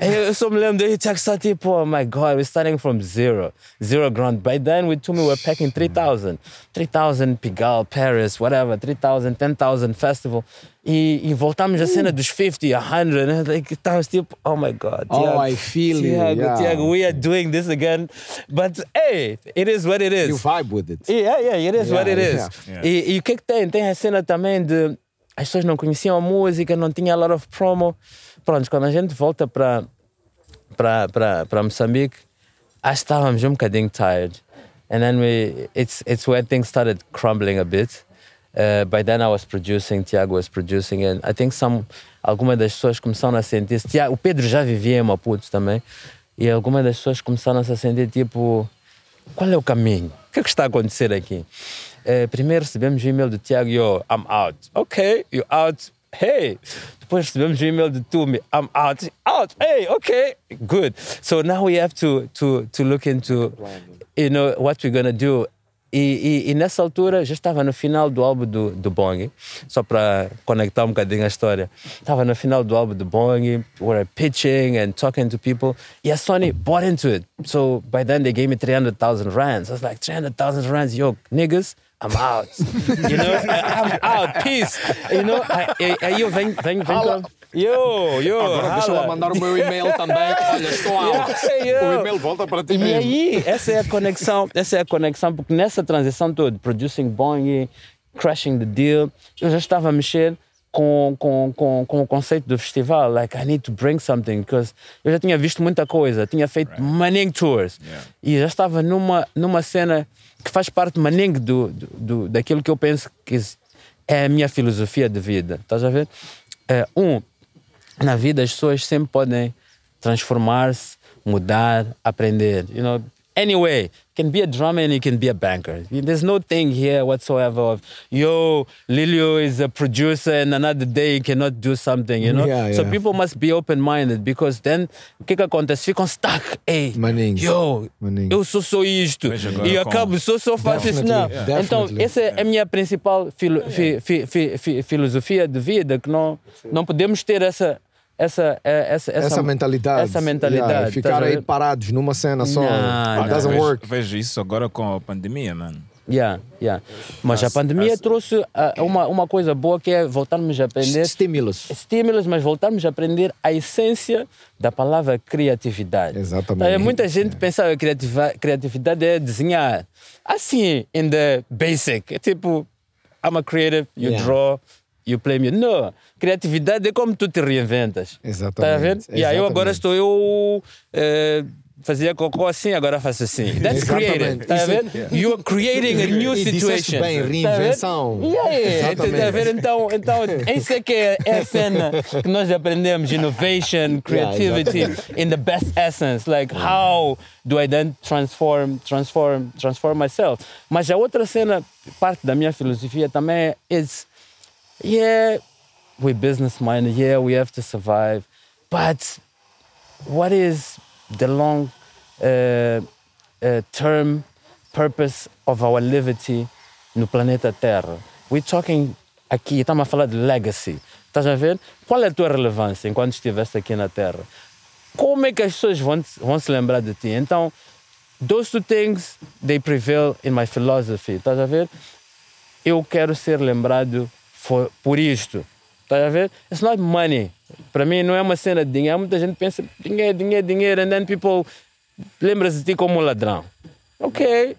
Eu só me lembro Tiago está tipo, oh my God, we're starting from zero. Zero ground. By then, we told me we were packing 3,000. 3,000 Pigalle, Paris, whatever, 3,000, 10,000 festival. E, e voltamos à cena dos 50, 100. né? Like, estávamos tipo, oh my God. Oh, Tiago, I feel Tiago, yeah. Tiago, we are doing this again. But hey, it is what it is. You vibe with it. Yeah, yeah, it is Yeah, what it is. yeah. E, e o que é que tem? Tem a cena também de as pessoas não conheciam a música, não tinha a lot of promo. Pronto, quando a gente volta para para para para Moçambique, acho que estávamos um bocadinho tired. And then we it's it's where things started crumbling a bit. Uh, by then I was producing, Tiago was producing, and I think some algumas das pessoas começaram a sentir. Tiago, o Pedro já vivia em Maputo também, e algumas das pessoas começaram a se sentir tipo qual é o caminho? O que é que está a acontecer aqui? Eh, primeiro recebemos o e-mail do Tiago, yo, I'm out. Ok, you out. Hey! Depois recebemos o e-mail do Tumi, I'm out. Out. Hey, okay, good. So now we have to, to, to look into, you know, what we're gonna do. E, e, e nessa altura já estava no final do álbum do, do Bong, só para conectar um bocadinho a história. Estava no final do álbum do Bong, we were pitching and talking to people. E a Sony bought into it. So by then they gave me 300,000 rands. I was like, 300,000 rands, yo, niggas, I'm out. You know, I, I'm out, peace. You know, aí eu venho, venho, venho Yo, yo, Agora deixa ela mandar o meu e-mail também. Olha, estou out. Yeah. O e-mail volta para ti E mesmo. aí, essa é a conexão, essa é a conexão, porque nessa transição toda, producing Boeing, crashing the deal, eu já estava a mexer com, com, com, com o conceito do festival, like I need to bring something, because eu já tinha visto muita coisa, tinha feito Manning Tours, e já estava numa, numa cena que faz parte Manning do, do, do, daquilo que eu penso que é a minha filosofia de vida, estás a ver? É, um, na vida as pessoas sempre podem transformar-se, mudar, aprender. You know, anyway, you can be a drummer and you can be a banker. There's no thing here whatsoever of yo, Lilio is a producer and another day you cannot do something, you know? Yeah, So yeah. people must be open-minded because then o que que acontece? Ficam stuck. Ei, Maninhos. yo, Maninhos. eu sou só isto e acabo só só faço isso. Não. Yeah. Então, essa é a minha principal filo- fi- fi- fi- fi- filosofia de vida, que não, não podemos ter essa essa, é, essa, essa, Essa mentalidade. Essa mentalidade. Yeah, ficar aí parados numa cena só. Não, It doesn't vejo, work. vejo isso agora com a pandemia, mano. Yeah, yeah. Mas a pandemia as- trouxe ah, uma, uma coisa boa que é voltarmos a aprender. Estímulos. Estímulos, mas voltarmos a aprender a essência da palavra criatividade. Exatamente. Tá, Muita gente pensava que criativa- criatividade é desenhar. Assim, in the basic. É tipo, I'm a creative, you Yeah. draw, you play music. Não. Criatividade é como tu te reinventas. Exatamente. Tá ver? E aí eu agora estou eu. eh, Fazia cocô assim, agora faço assim. That's creative. Tá a ver? Isso- You're creating a new E situation. bem, Tá reinvenção. Yeah, yeah. Exatamente. Tá a ver? Então, então, isso é que é é a cena que nós aprendemos: innovation, creativity, in the best essence. Like, how do I then transform, transform, transform myself? Mas a outra cena, parte da minha filosofia também é: is, yeah, we're business minded, yeah, we have to survive, but what is the long uh, uh, term purpose of our liberty no planeta Terra? We're talking aqui, estamos a falar de legacy. Estás a ver? Qual é a tua relevância enquanto estiveste aqui na Terra? Como é que as pessoas vão, vão se lembrar de ti? Então, those two things, they prevail in my philosophy. Estás a ver? eu quero ser lembrado for, por isto. Estás a ver? It's not money. Para mim não é uma cena de dinheiro. Muita gente pensa dinheiro, dinheiro, dinheiro, and then people lembra-se de ti como um ladrão. Ok,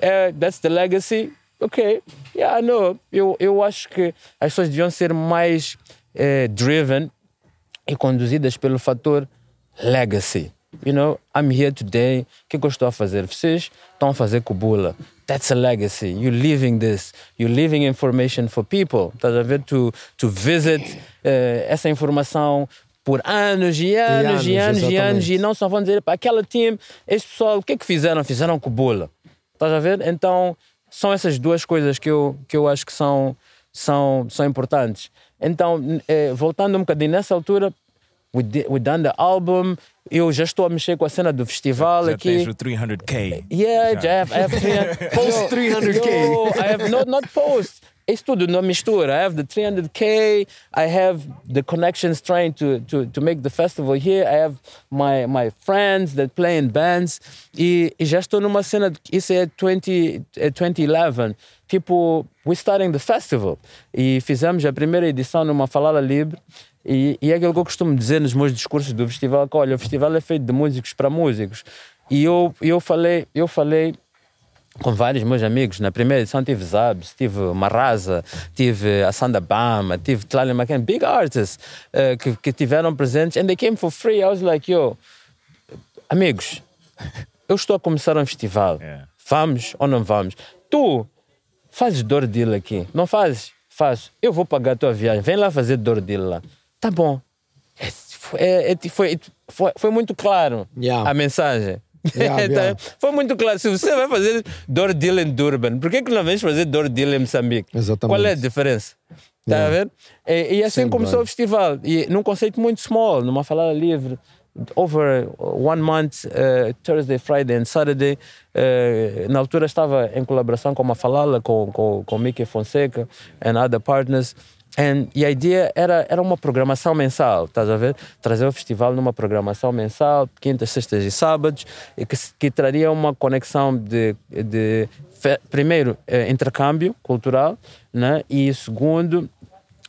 eh, that's the legacy. Ok, yeah, no. Eu, eu acho que as pessoas deviam ser mais eh, driven e conduzidas pelo fator legacy. You know, I'm here today. O que, que eu estou a fazer? Vocês estão a fazer cubula. That's a legacy. You're leaving this. You're leaving information for people. Estás a ver? To, to visit eh, essa informação por anos e anos e anos, anos e anos e não só vão dizer para aquela time, este pessoal, o que é que fizeram? Fizeram cubula. Estás a ver? Então, são essas duas coisas que eu, que eu acho que são, são, são importantes. Então, eh, voltando um bocadinho nessa altura, we, did, we done the album, eu já estou a mexer com a cena do festival Já aqui. tens o 300k. Yeah, já have, I have 300, Post 300K. Yo, I have not not post. It's tudo na mistura. I have the 300k. I have the connections trying to, to, to make the festival here. I have my, my friends that play in bands. E, e já estou numa cena. Isso é 20, é 2011. Tipo, we're starting the festival. E fizemos a primeira edição numa falada livre. E, e é aquilo que eu costumo dizer nos meus discursos do festival, que olha, o festival é feito de músicos para músicos. E eu, eu falei, eu falei com vários meus amigos. Na primeira edição tive Zabs, tive Marraza, tive a Sanda Bama, tive Tlali McKen, big artists eh, que, que tiveram presentes. And they came for free. I was like, yo, amigos, eu estou a começar um festival. Yeah. Vamos ou não vamos? Tu fazes door deal aqui. Não fazes? Faço. Eu vou pagar a tua viagem. Vem lá fazer door deal lá. Tá bom. É, é, é, foi, foi, foi muito claro Yeah. a mensagem. Yeah, Tá? yeah. Foi muito claro. Se você vai fazer door deal em Durban, por que, que não vens fazer door deal em Moçambique? Exatamente. Qual é a diferença? Está a Yeah. ver? E, e assim Sempre começou bem. o festival. E num conceito muito small, numa falada livre. Over one month, uh, Thursday, Friday and Saturday. Uh, na altura estava em colaboração com a Falala, com, com, com Mickey Fonseca and other partners. And, e a ideia era, era uma programação mensal, estás a ver? Trazer o festival numa programação mensal, quintas, sextas e sábados, que, que traria uma conexão de, de primeiro, eh, intercâmbio cultural, né? e segundo,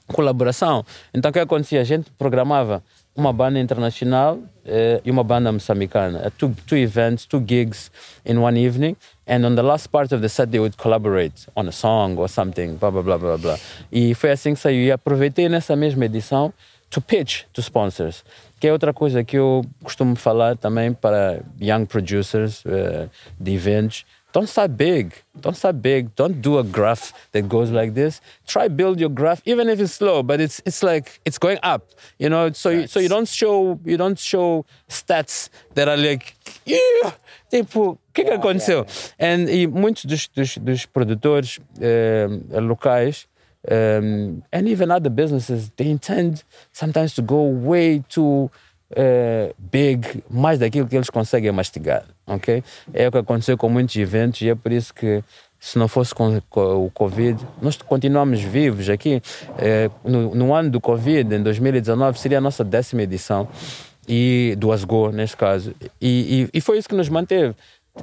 colaboração. Então o que acontecia? A gente programava uma banda internacional eh, e uma banda moçambicana. Uh, Two, two events, two gigs in one evening. And on the last part of the set, they would collaborate on a song or something, blá, blá, blá, blá, blá. E foi assim que saiu. E aproveitei nessa mesma edição to pitch to sponsors. Que é outra coisa que eu costumo falar também para young producers eh, de eventos. Don't start big. Don't start big. Don't do a graph that goes like this. Try build your graph, even if it's slow, but it's it's like it's going up. You know, so you, so you don't show you don't show stats that are like yeah, tipo o que que aconteceu? And e muitos dos dos, dos produtores eh, locais um, and even other businesses, they intend sometimes to go way too uh, big, mais daquilo que eles conseguem mastigar, ok? É o que aconteceu com muitos eventos e é por isso que se não fosse com, o Covid, nós continuamos vivos aqui. Eh, no, no ano do Covid, em 2019, seria a nossa décima edição e do Asgo, neste caso. E, e, e foi isso que nos manteve.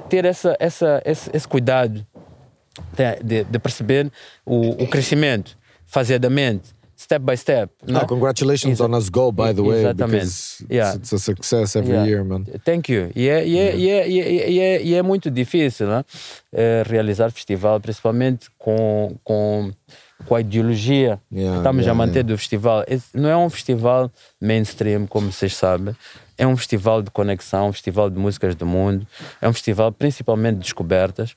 Ter essa, essa, esse, esse cuidado de, de perceber o, o crescimento faseadamente, step by step. Ah, congratulations on us go, by the way, Exatamente. because Yeah. it's a success every Yeah. year, man. Thank you. E é, e é, e é, e é, e é, e é muito difícil né? Eh, realizar festival, principalmente com, com, com a ideologia Yeah, que estamos yeah, a manter yeah. do festival. Não é um festival mainstream, como vocês sabem. É um festival de conexão, um festival de músicas do mundo. É um festival principalmente de descobertas.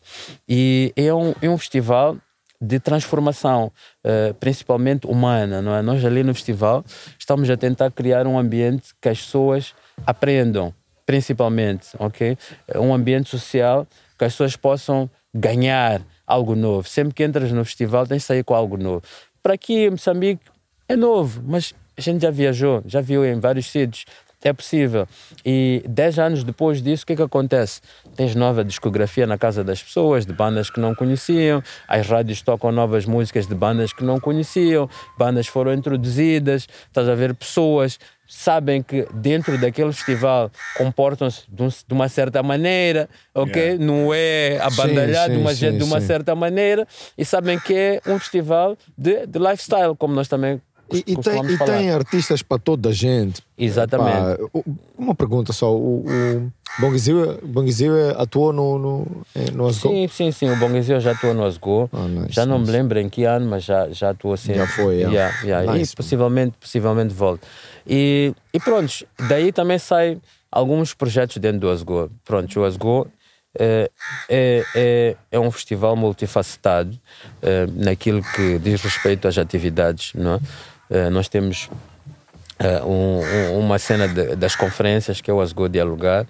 E é um, é um festival de transformação, eh, principalmente humana, não é? Nós ali no festival estamos a tentar criar um ambiente que as pessoas aprendam, principalmente, ok? Um ambiente social que as pessoas possam ganhar algo novo. Sempre que entras no festival tens de sair com algo novo. Para aqui em Moçambique é novo, mas a gente já viajou, já viu em vários sítios. É possível. E dez anos depois disso, o que é que acontece? Tens nova discografia na casa das pessoas, de bandas que não conheciam, as rádios tocam novas músicas de bandas que não conheciam, bandas foram introduzidas, estás a ver pessoas sabem que dentro daquele festival comportam-se de, um- de uma certa maneira, ok? Yeah. Não é abandalhado de, uma, sim, de uma sim. certa maneira e sabem que é um festival de, de lifestyle, como nós também E, e tem, e tem artistas para toda a gente. Exatamente. Pá, uma pergunta só: o, o Bonguizio, atuou no, no, eh, no Asgo? Sim, sim, sim. O Bonguizio já atuou no Asgo. já não me lembro em que ano, mas já, já atuou assim. Já foi, yeah. Yeah, yeah. Nice, e possivelmente, possivelmente volta. E, e pronto, daí também saem alguns projetos dentro do Asgo. Pronto, o Asgo é, é, é, é um festival multifacetado eh, naquilo que diz respeito às atividades. Não é? Eh, nós temos eh, um- um- uma cena de- das conferências, que é o Asgo Dialogar.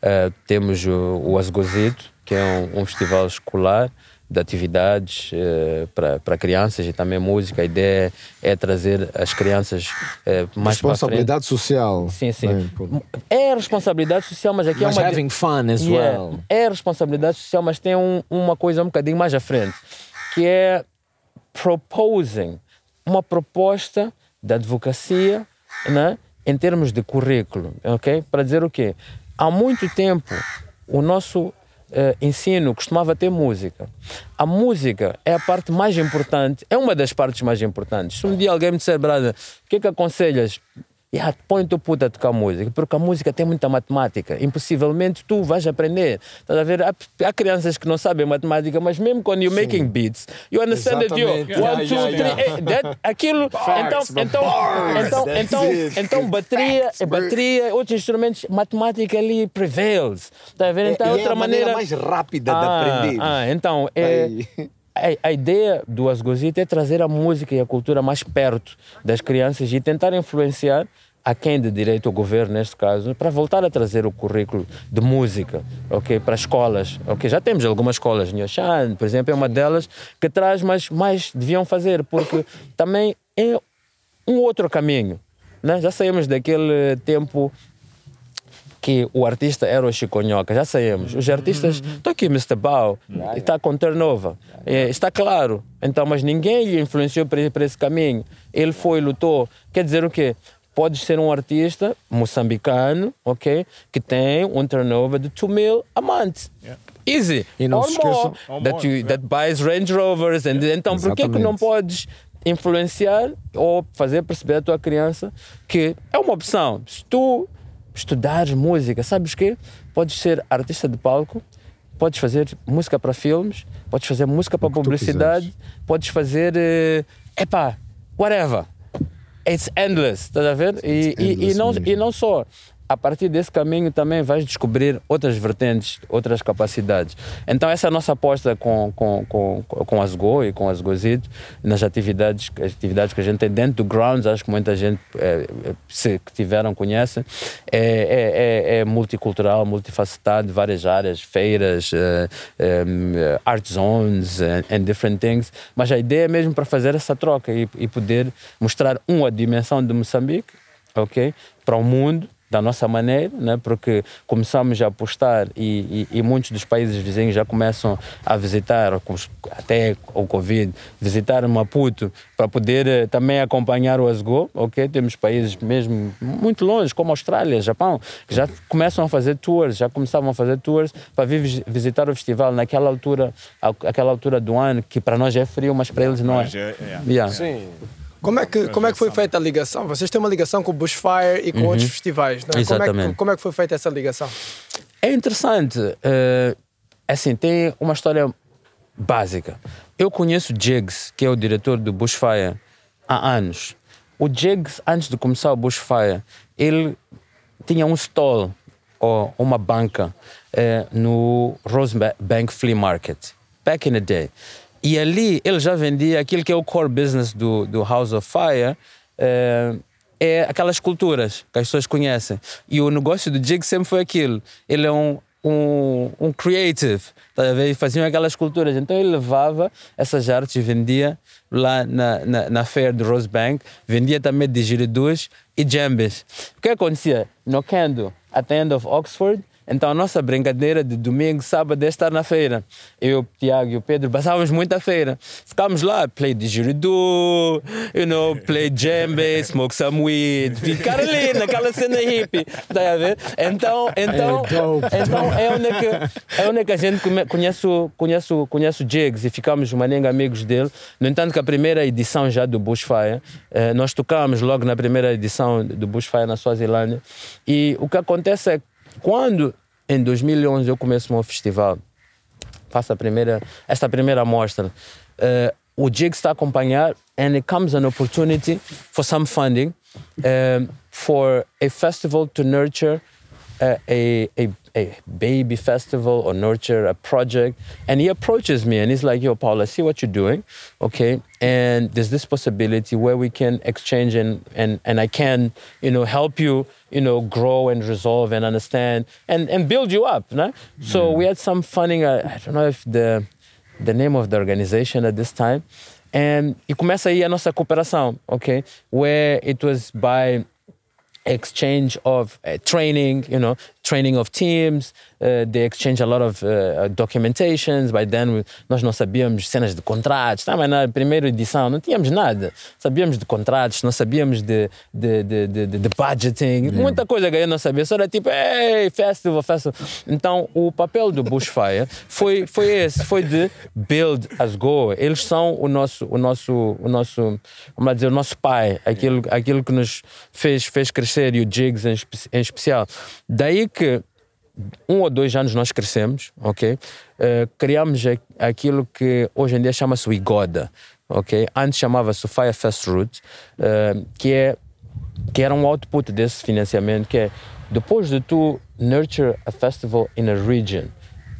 Eh, temos o, o Asgozito, que é um, um festival escolar de atividades eh, para crianças e também música. A ideia é trazer as crianças eh, mais para frente. Responsabilidade social. Sim, sim. Bem. É responsabilidade social, mas aqui Mas é uma. having fun as Yeah. well. É responsabilidade social, mas tem um- uma coisa um bocadinho mais à frente, que é proposing uma proposta de advocacia né, em termos de currículo, ok? Para dizer o quê? Há muito tempo o nosso eh, ensino costumava ter música. A música é a parte mais importante, é uma das partes mais importantes. Se um dia alguém me disser, brother, o que é que aconselhas? Yeah, põe o teu puto a tocar música, porque a música tem muita matemática. Impossivelmente tu vais aprender. Estás a ver? Há, há crianças que não sabem matemática, mas mesmo quando you're making beats, you understand that you Exatamente. one, Yeah, two, yeah, three, yeah. eh, that, aquilo. Então, então, bars, então, então, it. então, bateria, Facts, bateria, outros instrumentos, matemática ali prevails. Está a ver? Então, É- e é outra a maneira maneira. mais rápida de Ah, aprender. Ah, então, é, Aí. a, a ideia do Asgozito é trazer a música e a cultura mais perto das crianças e tentar influenciar a quem de direito, o governo neste caso, para voltar a trazer o currículo de música, ok, para escolas, ok. Já temos algumas escolas, Nhoxan, por exemplo, é uma delas que traz, mas mais deviam fazer, porque também é um outro caminho, né? Já saímos daquele tempo que o artista era o Chiconhoca, já saímos. Os artistas, estou aqui, Mr. Bao, está com turnover, é, está claro. Então, mas ninguém lhe influenciou para, para esse caminho. Ele foi, lutou. Quer dizer o quê? Podes ser um artista moçambicano, ok? Que tem um turnover de 2 mil a month. Easy. E não Or se esqueçam- more, that, you, that buys Range Rovers. And, então, por que que não podes influenciar ou fazer perceber à tua criança que é uma opção? Se tu estudares música, sabes quê? Podes ser artista de palco, podes fazer música para filmes, podes fazer música para que publicidade, podes fazer. eh, epá, whatever. It's endless, estás a ver? E, e, e, endless não, e não só. A partir desse caminho também vais descobrir outras vertentes, outras capacidades. Então essa é a nossa aposta com, com, com, com as Go e com as Gozito, nas atividades, atividades que a gente tem dentro do Grounds, acho que muita gente, eh, se tiveram, conhece. É, é, é, é multicultural, multifacetado, várias áreas, feiras, eh, eh, art zones and, and different things. Mas a ideia é mesmo para fazer essa troca e, e poder mostrar, um, a dimensão de Moçambique, ok? Para o mundo da nossa maneira, né? porque começamos a apostar e, e, e muitos dos países vizinhos já começam a visitar, até o Covid, visitar Maputo para poder eh, também acompanhar o Asgo, ok? Temos países mesmo muito longe, como Austrália, Japão, que já começam a fazer tours, já começavam a fazer tours para vir vis- visitar o festival naquela altura, aquela altura do ano, que para nós é frio, mas para eles não é. É- é. Yeah. Sim. Como é, que, como é que foi feita a ligação? Vocês têm uma ligação com o Bushfire e com Uhum. outros festivais, não é? Como, é Exatamente. que, como é que foi feita essa ligação? É interessante. eh, assim, tem uma história básica. Eu conheço o Jigs, que é o diretor do Bushfire, há anos. O Jigs, antes de começar o Bushfire, ele tinha um stall, ou uma banca, eh, no Rosebank Flea Market, back in the day. E ali ele já vendia aquilo que é o core business do, do House of Fire, eh, é aquelas culturas que as pessoas conhecem. E o negócio do Jig sempre foi aquilo. Ele é um, um, um creative? E faziam aquelas culturas. Então ele levava essas artes e vendia lá na, na, na feira do Rosebank, vendia também digeridus e djembes. O que acontecia? No Kendo, at the end of Oxford, então a nossa brincadeira de domingo, sábado é estar na feira. Eu, o Tiago e o Pedro passávamos muito a feira. Ficámos lá, play didgeridoo, you know, play djembe, smoke some weed, ficar ali naquela cena hippie, tá a ver? Então, então, então é onde é que, é onde é que a gente conhece, conhece, conhece o Jigs e ficamos manenga amigos dele. No entanto, que a primeira edição já do Bushfire, eh, nós tocámos logo na primeira edição do Bushfire na Suazilândia. E o que acontece é que quando em 2011 eu começo o meu festival, faço a primeira, esta primeira amostra, eh, o Jigs está a acompanhar and it comes an opportunity for some funding um, for a festival to nurture uh, a, a, a baby festival or nurture a project. And he approaches me and he's like, Yo, Paul, I see what you're doing. Okay. And there's this possibility where we can exchange and, and, and I can, you know, help you, you know, grow and resolve and understand and, and build you up. No? So we had some funding. I, I don't know if the, the name of the organization at this time. And e começa aí a nossa cooperação, okay? Where it was by exchange of uh, training, you know, training of teams. Uh, they exchange a lot of uh, documentations. By then, we- nós não sabíamos cenas de contratos. Tá, mas na primeira edição não tínhamos nada. Sabíamos de contratos, não sabíamos de, de, de, de, de- budgeting. Muita coisa que eu não sabia. Só era tipo, hey, festival, festival. Então, o papel do Bushfire foi, foi esse. Foi de build as go. Eles são o nosso, o nosso, o nosso, vamos lá dizer, o nosso pai. Aquilo, aquilo que nos fez, fez crescer e o Jigs em, espe- em especial. Daí que um ou dois anos nós crescemos, ok? Eh, criamos aquilo que hoje em dia chama-se o Igoda, ok? Antes chamava-se o Fire Fest Route, eh, que é que era um output desse financiamento, que é depois de tu nurture a festival in a region,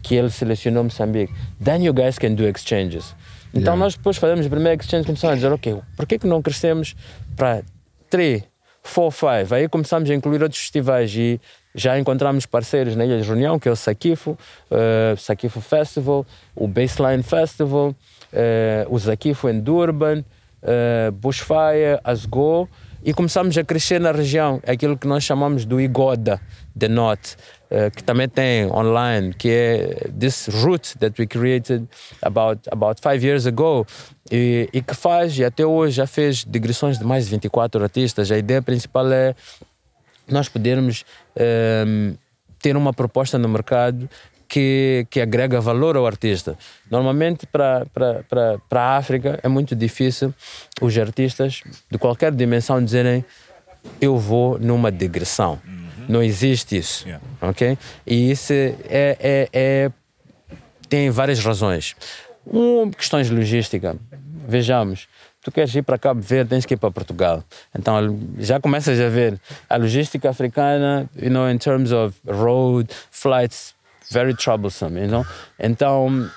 que ele selecionou Moçambique, then you guys can do exchanges. Então Yeah. nós depois fazemos o primeiro exchange e começamos a dizer, ok, por que, que não crescemos para 3, 4, 5? Aí começamos a incluir outros festivais e já encontramos parceiros na Ilha de Reunião, que é o Sakifo, eh, Sakifo Festival, o Baseline Festival, eh, o Zakifo em Durban, eh, Bushfire, Asgo, e começamos a crescer na região, aquilo que nós chamamos do Igoda, the North, eh, que também tem online, que é this route that we created about, about five years ago, e, e que faz, e até hoje já fez digressões de mais de 24 artistas. A ideia principal é nós podermos ehm, ter uma proposta no mercado que, que agrega valor ao artista. Normalmente, para a África, é muito difícil os artistas de qualquer dimensão dizerem eu vou numa digressão. Não existe isso. Yeah. ok? E isso é, é, é- tem várias razões. Um, questões de logística. Vejamos, tu queres ir para Cabo Verde, tens que ir para Portugal. Então já começas a ver a logística africana, you know, in terms of road, flights, very troublesome, you know? Então,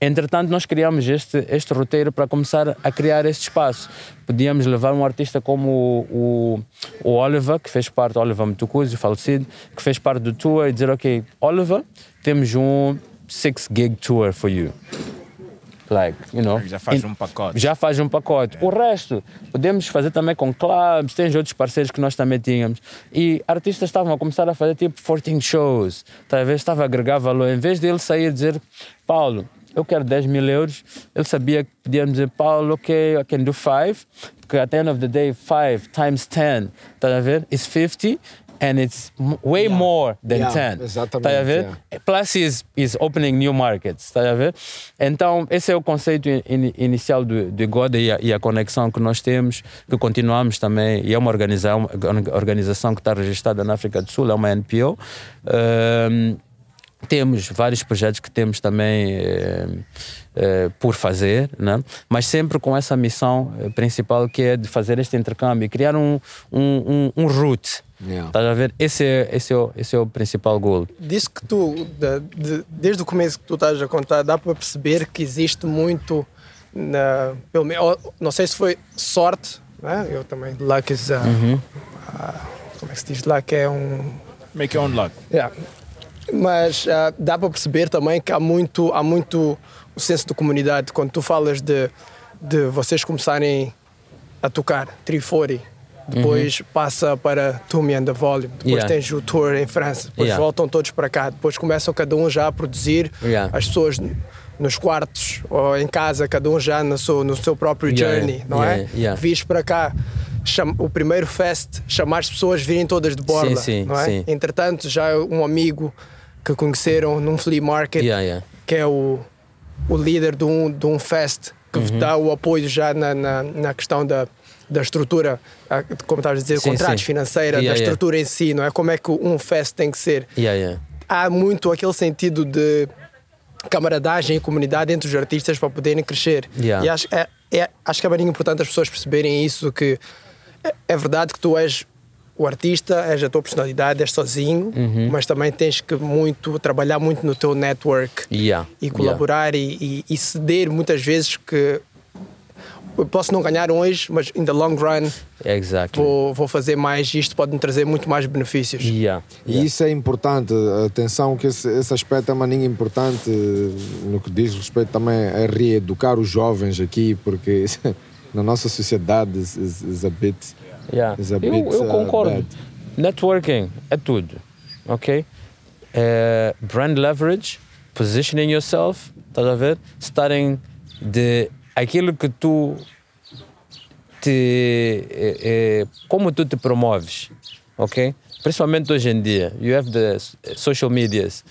entretanto, nós criamos este, este roteiro para começar a criar este espaço. Podíamos levar um artista como o, o, o Oliver, que fez parte, Oliver Mutukuzi, falecido, que fez parte do tour, e dizer, ok, Oliver, temos um six gig tour for you. Like, you know, Já faz um pacote. já faz um pacote. O resto, podemos fazer também com clubs, tem outros parceiros que nós também tínhamos. E artistas estavam a começar a fazer tipo 14 shows, talvez estava a agregar valor. Em vez de ele sair e dizer, Paulo, eu quero 10 mil euros, ele sabia que podíamos dizer, Paulo, ok, I can do 5, porque at the end of the day, 5 times 10, está a ver? Is 50. And it's way more than Yeah, 10. exatamente, Tá a ver? yeah. Plus is, is opening new markets, está a ver? Então, esse é o conceito in- in- inicial do, do Goda e a, e a conexão que nós temos, que continuamos também, e é uma organização, organização que está registrada na África do Sul, é uma NPO. Ahm, temos vários projetos que temos também eh, eh, por fazer, né? mas sempre com essa missão eh, principal que é de fazer este intercâmbio, criar um, um, um, um route. Yeah. Estás a ver? Esse é, esse, é o, esse é o principal goal. Disso que tu, da- de- desde o começo que tu estás a contar, dá para perceber que existe muito, na, pelo menos, não sei se foi sorte, né? eu também, luck is, uh, uh, como é que se diz, luck é um... Make your own luck. Yeah. Mas ah, dá para perceber também que há muito, há muito o senso de comunidade. Quando tu falas de, de vocês começarem a tocar Trifori, depois passa para Tumi and the Volume, depois Yeah. tens o tour em França, depois Yeah. voltam todos para cá, depois começam cada um já a produzir Yeah. as pessoas nos quartos ou em casa, cada um já no seu, no seu próprio journey, não é? yeah. Vis para cá. o primeiro fest, chamar as pessoas virem todas de borla, sim, não é? sim. Entretanto, já um amigo que conheceram num flea market, que é o, o líder de um, de um fest, que Uhum. dá o apoio já na, na, na questão da, da estrutura, como estavas a dizer, Sim, contratos sim. financeira, Yeah, da yeah. estrutura em si, não é? Como é que um fest tem que ser. Yeah, yeah. Há muito aquele sentido de camaradagem e comunidade entre os artistas para poderem crescer. Yeah. E acho, é, é- acho que é bem importante as pessoas perceberem isso, que é, é verdade que tu és o artista, és a tua personalidade, és sozinho, Uhum. mas também tens que muito trabalhar muito no teu network Yeah. e colaborar e, e- e ceder muitas vezes que posso não ganhar hoje, mas in the long run Yeah. Exactly. vou, vou fazer mais e isto pode me trazer muito mais benefícios. Yeah. E isso é importante, atenção que esse, esse aspecto é maninho importante no que diz respeito também a reeducar os jovens aqui, porque na nossa sociedade is, is, is a bit, Yeah. is a Eu, bit eu uh, concordo. bad. Networking é tudo, ok? É brand leverage, positioning yourself, estás a ver? Starting de aquilo que tu te, é, é, como tu te promoves, ok? Principalmente hoje em dia, you have the social medias.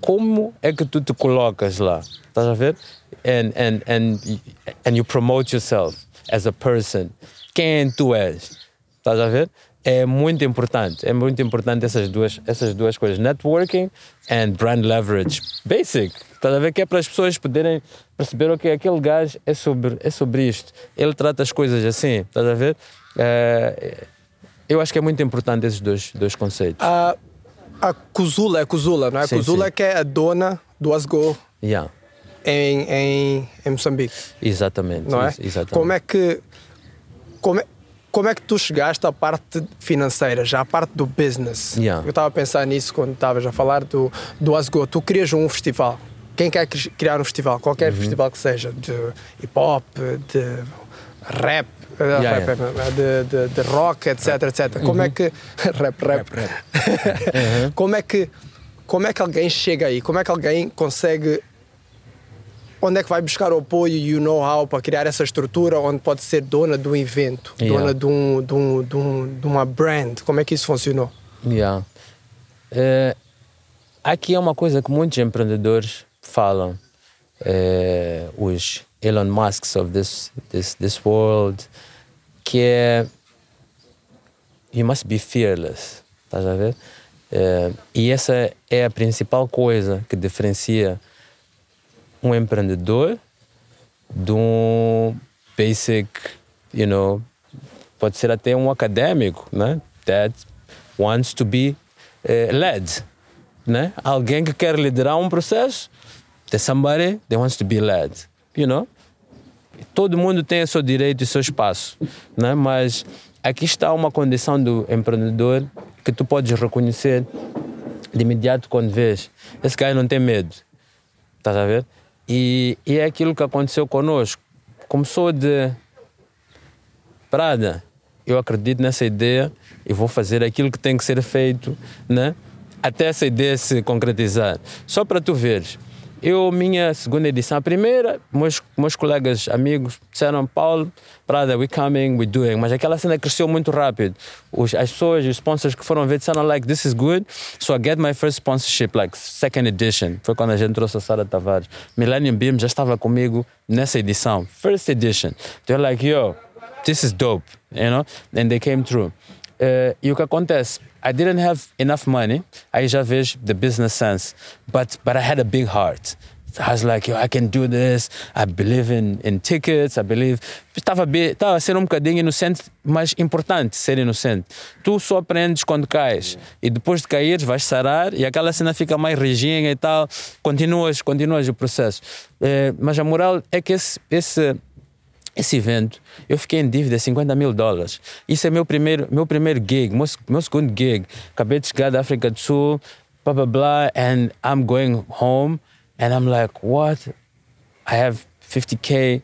Como é que tu te colocas lá? Estás a ver? And, and, and, and you promote yourself as a person. Quem tu és? Estás a ver? É muito importante. É muito importante essas duas, essas duas coisas. Networking and brand leverage. Basic. Estás a ver? Que é para as pessoas poderem perceber, ok, aquele gajo é sobre, é sobre isto. Ele trata as coisas assim. Estás a ver? É, eu acho que é muito importante esses dois, dois conceitos. A, a Kuzula é Kuzula, não é? Sim, Kuzula sim. que é a dona do Asgo Yeah. em, em, em Moçambique, Exatamente. não é? ex- Exatamente. Como é que como é, como é que tu chegaste à parte financeira, já à parte do business? Yeah. Eu estava a pensar nisso quando estavas a falar do, do Asgo. Tu crias um festival. Quem quer cri- criar um festival, Uhum. qualquer festival que seja, de hip hop, de rap, eh, Yeah, rap, eh, De, de, de rock, etc, etc. Como é Uhum. que rap, rap, como é que como é que alguém chega aí? Como é que alguém consegue onde é que vai buscar o apoio e o know-how para criar essa estrutura onde pode ser dona de um evento, Yeah. dona de, um, de, um, de, um, de uma brand? Como é que isso funcionou? Yeah. É, aqui é uma coisa que muitos empreendedores falam. É, os Elon Musks of this, this, this world, que é you must be fearless, estás a ver? É, e essa é a principal coisa que diferencia um empreendedor de um basic, you know, pode ser até um acadêmico, né? That wants to be eh, led, né? Alguém que quer liderar um processo, there's somebody that wants to be led, you know? Todo mundo tem o seu direito e o seu espaço, né? Mas aqui está uma condição do empreendedor que tu podes reconhecer de imediato quando vês. Esse cara não tem medo, estás a ver? E, e é aquilo que aconteceu conosco. Começou de Prada, eu acredito nessa ideia e vou fazer aquilo que tem que ser feito, né? Até essa ideia se concretizar. Só para tu veres, eu, minha segunda edição, a primeira, meus, meus colegas, amigos, disseram, Paulo, Prada, we coming, we doing. Mas aquela cena cresceu muito rápido. Os, as pessoas, os sponsors que foram ver disseram, like, this is good. So I get my first sponsorship, like, second edition. Foi quando a gente trouxe a Sara Tavares. Millennium Beam já estava comigo nessa edição, first edition. They're like, yo, this is dope, you know? And they came through. Uh, e o que acontece? I didn't have enough money. Aí já vejo the business sense. But, but I had a big heart. I was like, Yo, I can do this. I believe in, in tickets. I believe. Estava, estava a ser um bocadinho inocente, mas importante ser inocente. Tu só aprendes quando cais. E depois de cair, vais sarar e aquela cena fica mais rijinha e tal. Continuas, continuas o processo. Eh, mas a moral é que esse, esse esse evento, eu fiquei em dívida de 50 mil dólares. Isso é meu primeiro, meu primeiro gig, meu, meu segundo gig. Acabei de chegar da África do Sul, blá blá blá, and I'm going home, and I'm like, what? I have 50k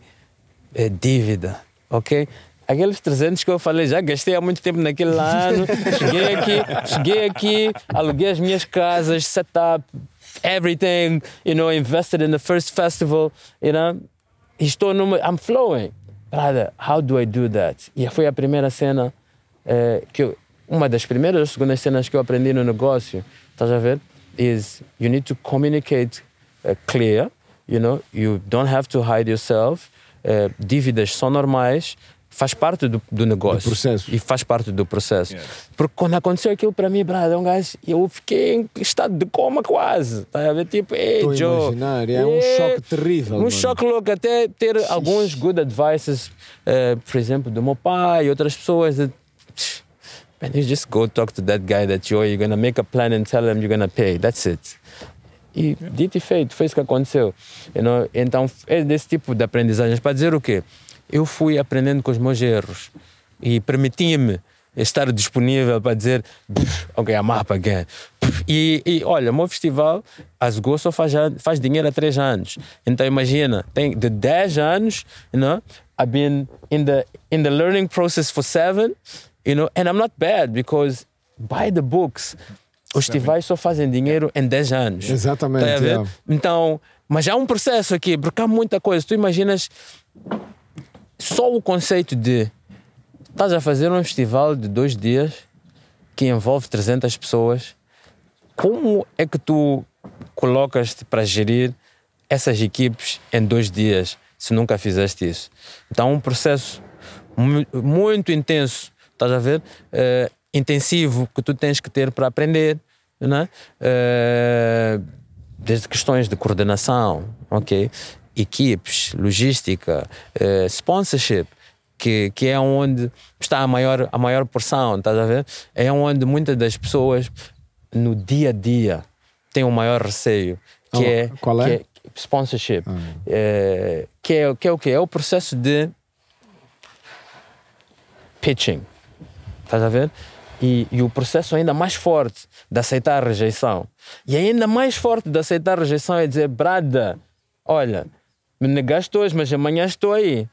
eh, dívida, ok? Aqueles 300 que eu falei, já gastei há muito tempo naquele ano, cheguei aqui, cheguei aqui, aluguei as minhas casas, set up, everything, you know, invested in the first festival, you know, estou numa. I'm flowing. Brother, how do I do that? E foi a primeira cena eh, que eu. Uma das primeiras ou segundas cenas que eu aprendi no negócio, estás a ver? Is you need to communicate eh, clear, you know, you don't have to hide yourself. Eh, dívidas são normais, faz parte do, do negócio. processo. E faz parte do processo. Porque quando aconteceu aquilo para mim, brother, um gajo, eu fiquei em estado de coma quase. Tá a ver? Tipo, ei, a Joe. imaginar, é um choque terrível, Um mano. choque louco, até ter alguns good advices, eh, por exemplo, do meu pai e outras pessoas. De, Man, you just go talk to that guy that you're, you're gonna make a plan and tell him you're gonna pay. That's it. E dito e feito, foi isso que aconteceu. You know? Então, é desse tipo de aprendizagens. Para dizer o quê? Eu fui aprendendo com os meus erros e permitia-me estar disponível para dizer, "Pff, ok, I'm up again. E, e olha, o meu festival, as Go só faz, faz dinheiro há três anos. Então imagina, tem de 10 anos, you know, I've been in the, in the learning process for seven, you know, and I'm not bad because by the books, os festivais só fazem dinheiro em 10 anos. Exatamente, Tá é. Então, mas há um processo aqui, porque há muita coisa. Tu imaginas só o conceito de estás a fazer um festival de dois dias que envolve 300 pessoas. Como é que tu colocas-te para gerir essas equipes em dois dias se nunca fizeste isso? Então, é um processo mu- muito intenso, estás a ver? Eh, intensivo que tu tens que ter para aprender, né? Eh, desde questões de coordenação, ok? Equipes, logística, eh, sponsorship, que, que é onde está a maior, a maior porção, estás a ver? É onde muitas das pessoas no dia a dia têm o maior receio, que Ah, é, qual é? que sponsorship, Eh, que, é, que é o quê? É o processo de pitching, estás a ver? E, e o processo ainda mais forte de aceitar a rejeição. E ainda mais forte de aceitar a rejeição é dizer, brada, olha, me negaste hoje, mas amanhã estou aí,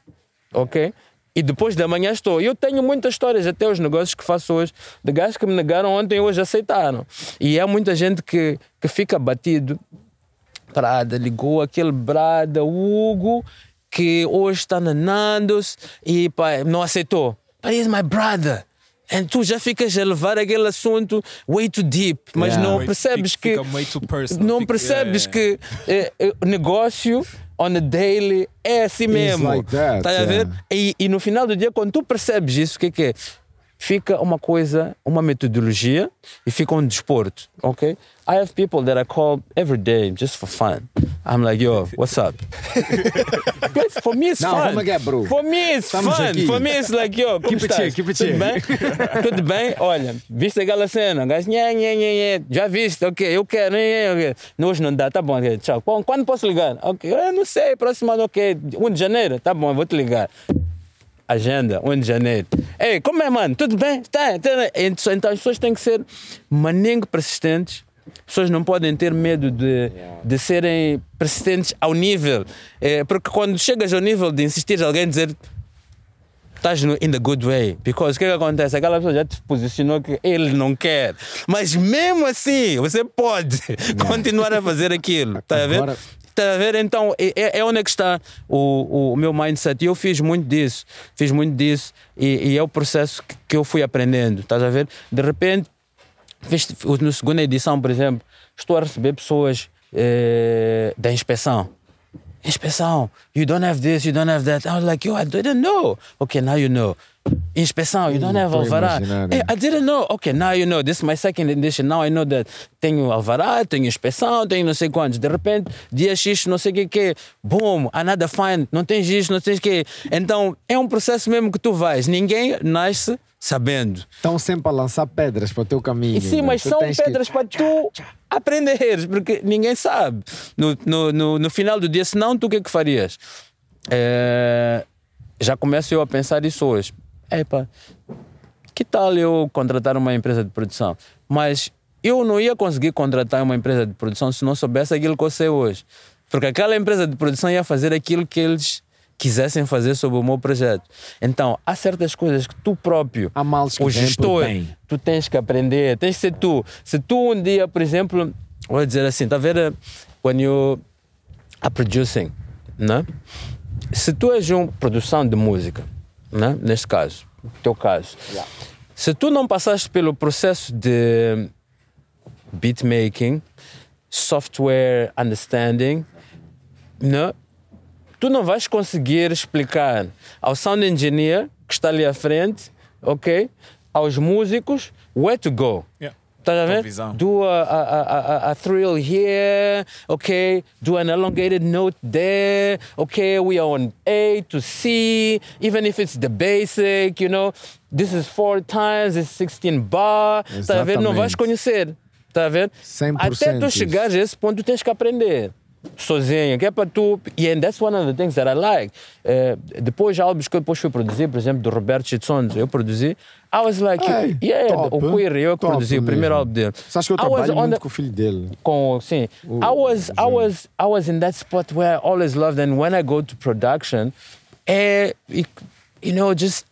ok? E depois de amanhã estou. Eu tenho muitas histórias, até os negócios que faço hoje, de gajos que me negaram ontem e hoje aceitaram. E há muita gente que, que fica batido. Prada ligou aquele Brada, Hugo, que hoje está na Nandos e pá, não aceitou. But he's my brother. E tu já ficas a levar aquele assunto way too deep, mas Yeah. não percebes fica- que fica way too personal, não percebes yeah, que eh, o negócio on a daily é assim mesmo. like that, Tá a ver? yeah. E, e no final do dia, quando tu percebes isso, o que é que é? Fica uma coisa, uma metodologia e fica um desporto, ok? I have people that I call every day just for fun. I'm like, yo, what's up? For me it's Não, fun. vamos aqui, bro. For me it's Estamos fun. aqui. For me it's like, yo, Keep it keep it Tudo chill. bem? Tudo bem? Olha, viste aquela cena? Gajo, nhé, nhé, nhé, nhé. Já viste? Ok, eu quero. nhé, nhé. Hoje não dá, tá bom, ok, tchau. Quando, quando posso ligar? Ok, eu não sei, próximo ano, ok. 1 de janeiro, tá bom, eu vou te ligar. Agenda, 1 de janeiro. Ei, como é, mano? Tudo bem? Tá, tá. Então, então as pessoas têm que ser maninho persistentes Pessoas não podem ter medo de, de serem persistentes ao nível. É, porque quando chegas ao nível de insistir alguém dizer estás no in the good way. Because o que, que acontece? Aquela pessoa já te posicionou que ele não quer. Mas mesmo assim, você pode continuar a fazer aquilo. Está a ver? Está a ver? Então, é, é- é onde é que está o, o, o meu mindset. E eu fiz muito disso. Fiz muito disso. E, e é o processo que, que eu fui aprendendo. Estás a ver? De repente, fiz, na segunda edição, por exemplo, estou a receber pessoas eh, da inspeção. Inspeção, you don't have this, you don't have that. I was like, yo, I didn't know. Okay, now you know. Inspeção, you don't have tô a alvará. Hey? I didn't know. Okay, now you know. This is my second edition. Now I know that tenho alvará, tenho inspeção, tenho não sei quantos. De repente, dia X, não sei o que que. Boom, another fine. Não tens isso, não tens que. Então, é um processo mesmo que tu vais. Ninguém nasce sabendo. Estão sempre a lançar pedras para o teu caminho. E sim, né? mas são tens que- pedras para tu aprenderes, porque ninguém sabe. No, no, no, no final do dia, senão tu o que é que farias? É, já começo eu a pensar isso hoje. Epa, que tal eu contratar uma empresa de produção? Mas eu não ia conseguir contratar uma empresa de produção se não soubesse aquilo que eu sei hoje. Porque aquela empresa de produção ia fazer aquilo que eles quisessem fazer sobre o meu projeto. Então, há certas coisas que tu próprio, Há males que o gestor, tu tens que aprender, tens que ser tu. Se tu um dia, por exemplo, vou dizer assim, tá a ver, when you are producing, né? Se tu és uma produção de música, né? Neste caso, no teu caso, se tu não passaste pelo processo de beatmaking, software understanding, né? tu não vais conseguir explicar ao sound engineer que está ali à frente, ok? Aos músicos, where to go. Yeah. Do a, a, a, a, thrill here, okay? Do an elongated note there, okay? We are on A to C, even if it's the basic, you know? This is four times, it's 16 bar. Estás a ver? Não vais Exatamente. conhecer. A ver? 100% Até tu isso. chegares a esse ponto, tu tens que aprender. Sozinho, que é para tu. E and that's one of the things that I like. Eh, depois, álbuns que eu depois fui produzir, por exemplo, do Roberto Chitsons, eu produzi. I was like, Ei, yeah, top, o Queer, eu que produzi o primeiro mesmo. álbum dele. Sabes que eu trabalho muito the- com o filho dele. com sim. I was I was I was in that spot where I always loved and when I go to production, you you know, just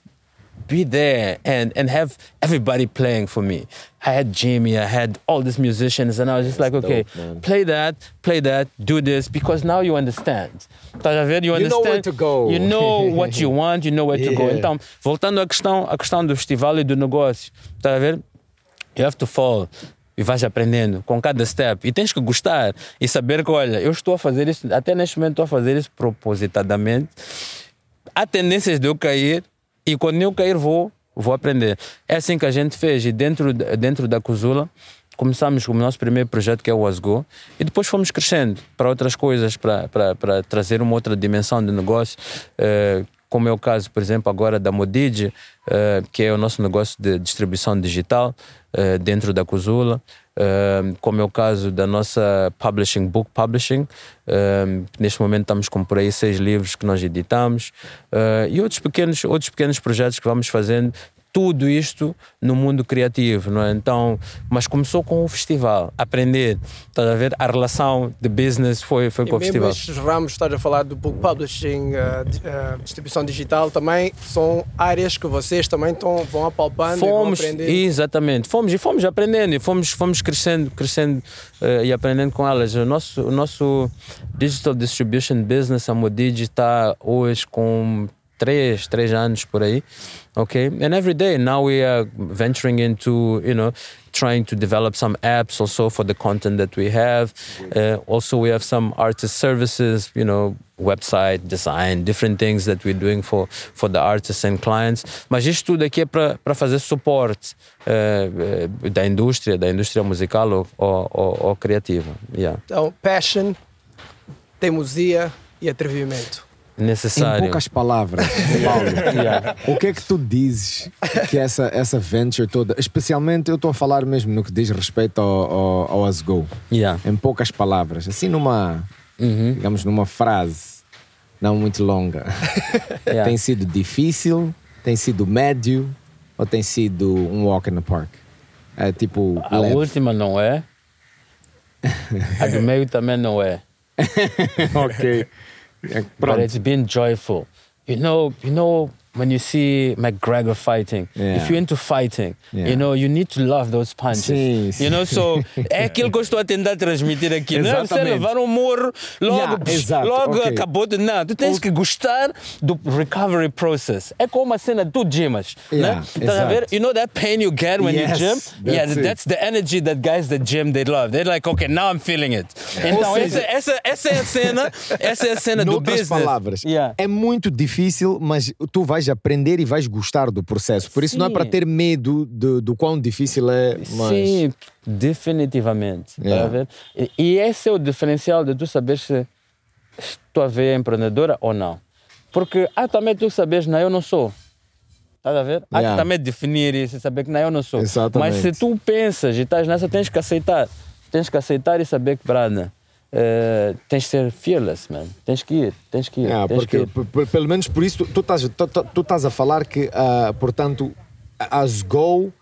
be there and and have everybody playing for me. I had Jimmy, I had all these musicians, and I was just like, okay, dope, play that, play that, do this, because now you understand. Estás a ver? You You know understand. where to go. You know what you want, you know where to go. Yeah. Então, voltando à questão, à questão do festival e do negócio, estás a ver? You have to fall. E vais aprendendo com cada step. E tens que gostar e saber que, olha, eu estou a fazer isso, até neste momento estou a fazer isso propositadamente. Há tendências de eu cair e quando eu cair vou, vou aprender. É assim que a gente fez. E dentro, dentro da Cozula, começamos com o nosso primeiro projeto que é o Asgo e depois fomos crescendo para outras coisas, para, para, para trazer uma outra dimensão de negócio. eh, como é o caso, por exemplo, agora da Modigi, eh, que é o nosso negócio de distribuição digital eh, dentro da Cozula, eh, como é o caso da nossa publishing, book publishing. eh, neste momento estamos com por aí seis livros que nós editamos eh, e outros pequenos, outros pequenos projetos que vamos fazendo. Tudo isto no mundo criativo, não é? Então, mas começou com o festival, aprender, estás a ver? A relação de business foi, foi E com o festival. estes ramos, estás a falar do book publishing, uh, uh, distribuição digital, também são áreas que vocês também estão, vão apalpando fomos e vão aprendendo. exatamente fomos e fomos aprendendo e fomos fomos crescendo crescendo eh, e aprendendo com elas o nosso o nosso digital distribution business a Modigi está hoje com três três anos por aí okay and every day now we are venturing into you know trying to develop some apps also for the content that we have uh, also we have some artist services you know website design different things that we're doing for for the artists and clients mas isto tudo aqui é para fazer suporte eh, da indústria da indústria musical ou, ou, ou criativa yeah. Então, passion, teimosia e atrevimento. Em necessário poucas palavras, Paulo, Yeah. o que é que tu dizes que essa, essa venture toda, especialmente eu estou a falar mesmo no que diz respeito ao, ao, ao Asgo, Yeah. em poucas palavras, assim numa, Uhum. digamos, numa frase não muito longa. Yeah. Tem sido difícil, tem sido médio ou tem sido um walk in the park? É tipo, a leve. última não é A do meio também não é. ok. But it's been joyful. You know, you know when you see McGregor fighting, Yeah. if you're into fighting, Yeah. you know, you need to love those punches. Sim, sim. You know, so é aquilo que eu estou a tentar transmitir aqui. Não é você levar um morro, logo, Yeah, logo ok. acabou de. Não, tu tens que gostar do recovery process. É como a cena do gymas. Yeah, né? Estás a ver? You know that pain you get when Yes, you gym? yeah, that's it. that's the energy that guys that gym they love. They're like, okay, now I'm feeling it. Então, seja- essa, essa, essa é a cena, essa é a cena do business. palavras, Yeah. é muito difícil, mas tu vais aprender e vais gostar do processo. Por isso não é Sim. para ter medo de- do quão difícil é, mas Sim, definitivamente. tá Yeah. a ver? E, e esse é o diferencial de tu saber se tua veia é empreendedora ou não. Porque há também tu sabes, não, eu não sou. Estás a ver? Há Yeah. que também definir isso e saber que não, eu não sou. Exatamente. Mas se tu pensas e estás nessa, tens que aceitar. Tens que aceitar e saber que, Brana, eh, tens que ser fearless, man. Tens que ir, tens que ir. Yeah, tens que porque ir. p- p- pelo menos por isso tu- estás, tu, tu- tu estás a falar que, ah, portanto, as go,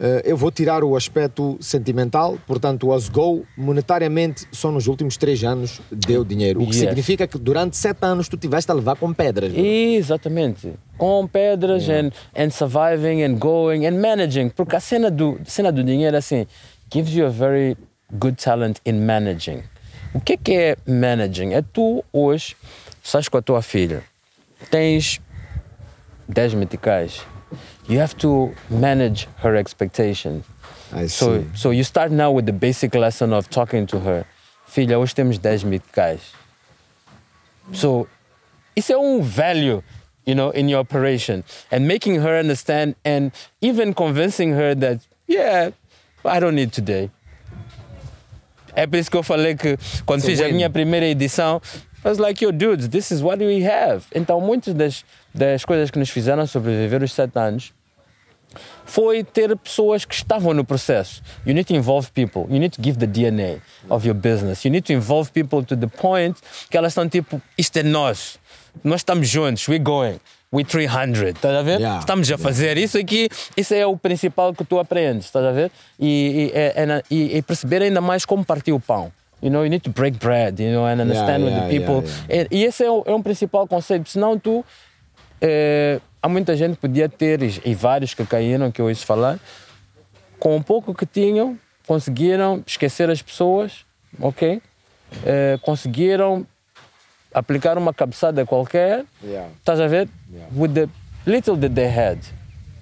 eh, eu vou tirar o aspecto sentimental, portanto, as go monetariamente só nos últimos três anos deu dinheiro, o que Yes. significa que durante sete anos tu tiveste a levar com pedras. bro. Exatamente. Com pedras and, and surviving and going and managing. Porque a cena do, a cena do dinheiro assim gives you a very good talent in managing. O que é que é managing? É tu hoje estás com a tua filha, tens 10 meticais. You have to manage her expectation. I So, see. so you start now with the basic lesson of talking to her. Filha, hoje temos 10 meticais. So isso é um value, you know, in your operation. And making her understand and even convincing her that, yeah, I don't need today. É por isso que eu falei que quando It's a fiz a win. minha primeira edição, I was like, yo, dudes, this is what we have. Então, muitas das, das coisas que nos fizeram sobreviver os sete anos foi ter pessoas que estavam no processo. You need to involve people. You need to give the DNA of your business. You need to involve people to the point que elas estão tipo, isto é nosso. Nós estamos juntos, we're going. We 300, estás a ver? Yeah, Estamos a fazer isso aqui, isso é o principal que tu aprendes, estás a ver? E, e, é- é e- e perceber ainda mais como partir o pão. You know, you need to break bread, you know, and understand with yeah, the people. yeah, E, esse é, o- é um principal conceito, senão tu eh, há muita gente que podia ter, e, vários que caíram, que eu ouço falar, com o pouco que tinham, conseguiram esquecer as pessoas, ok? Eh, conseguiram aplicar uma cabeçada qualquer, Yeah. estás a ver? With the little that they had.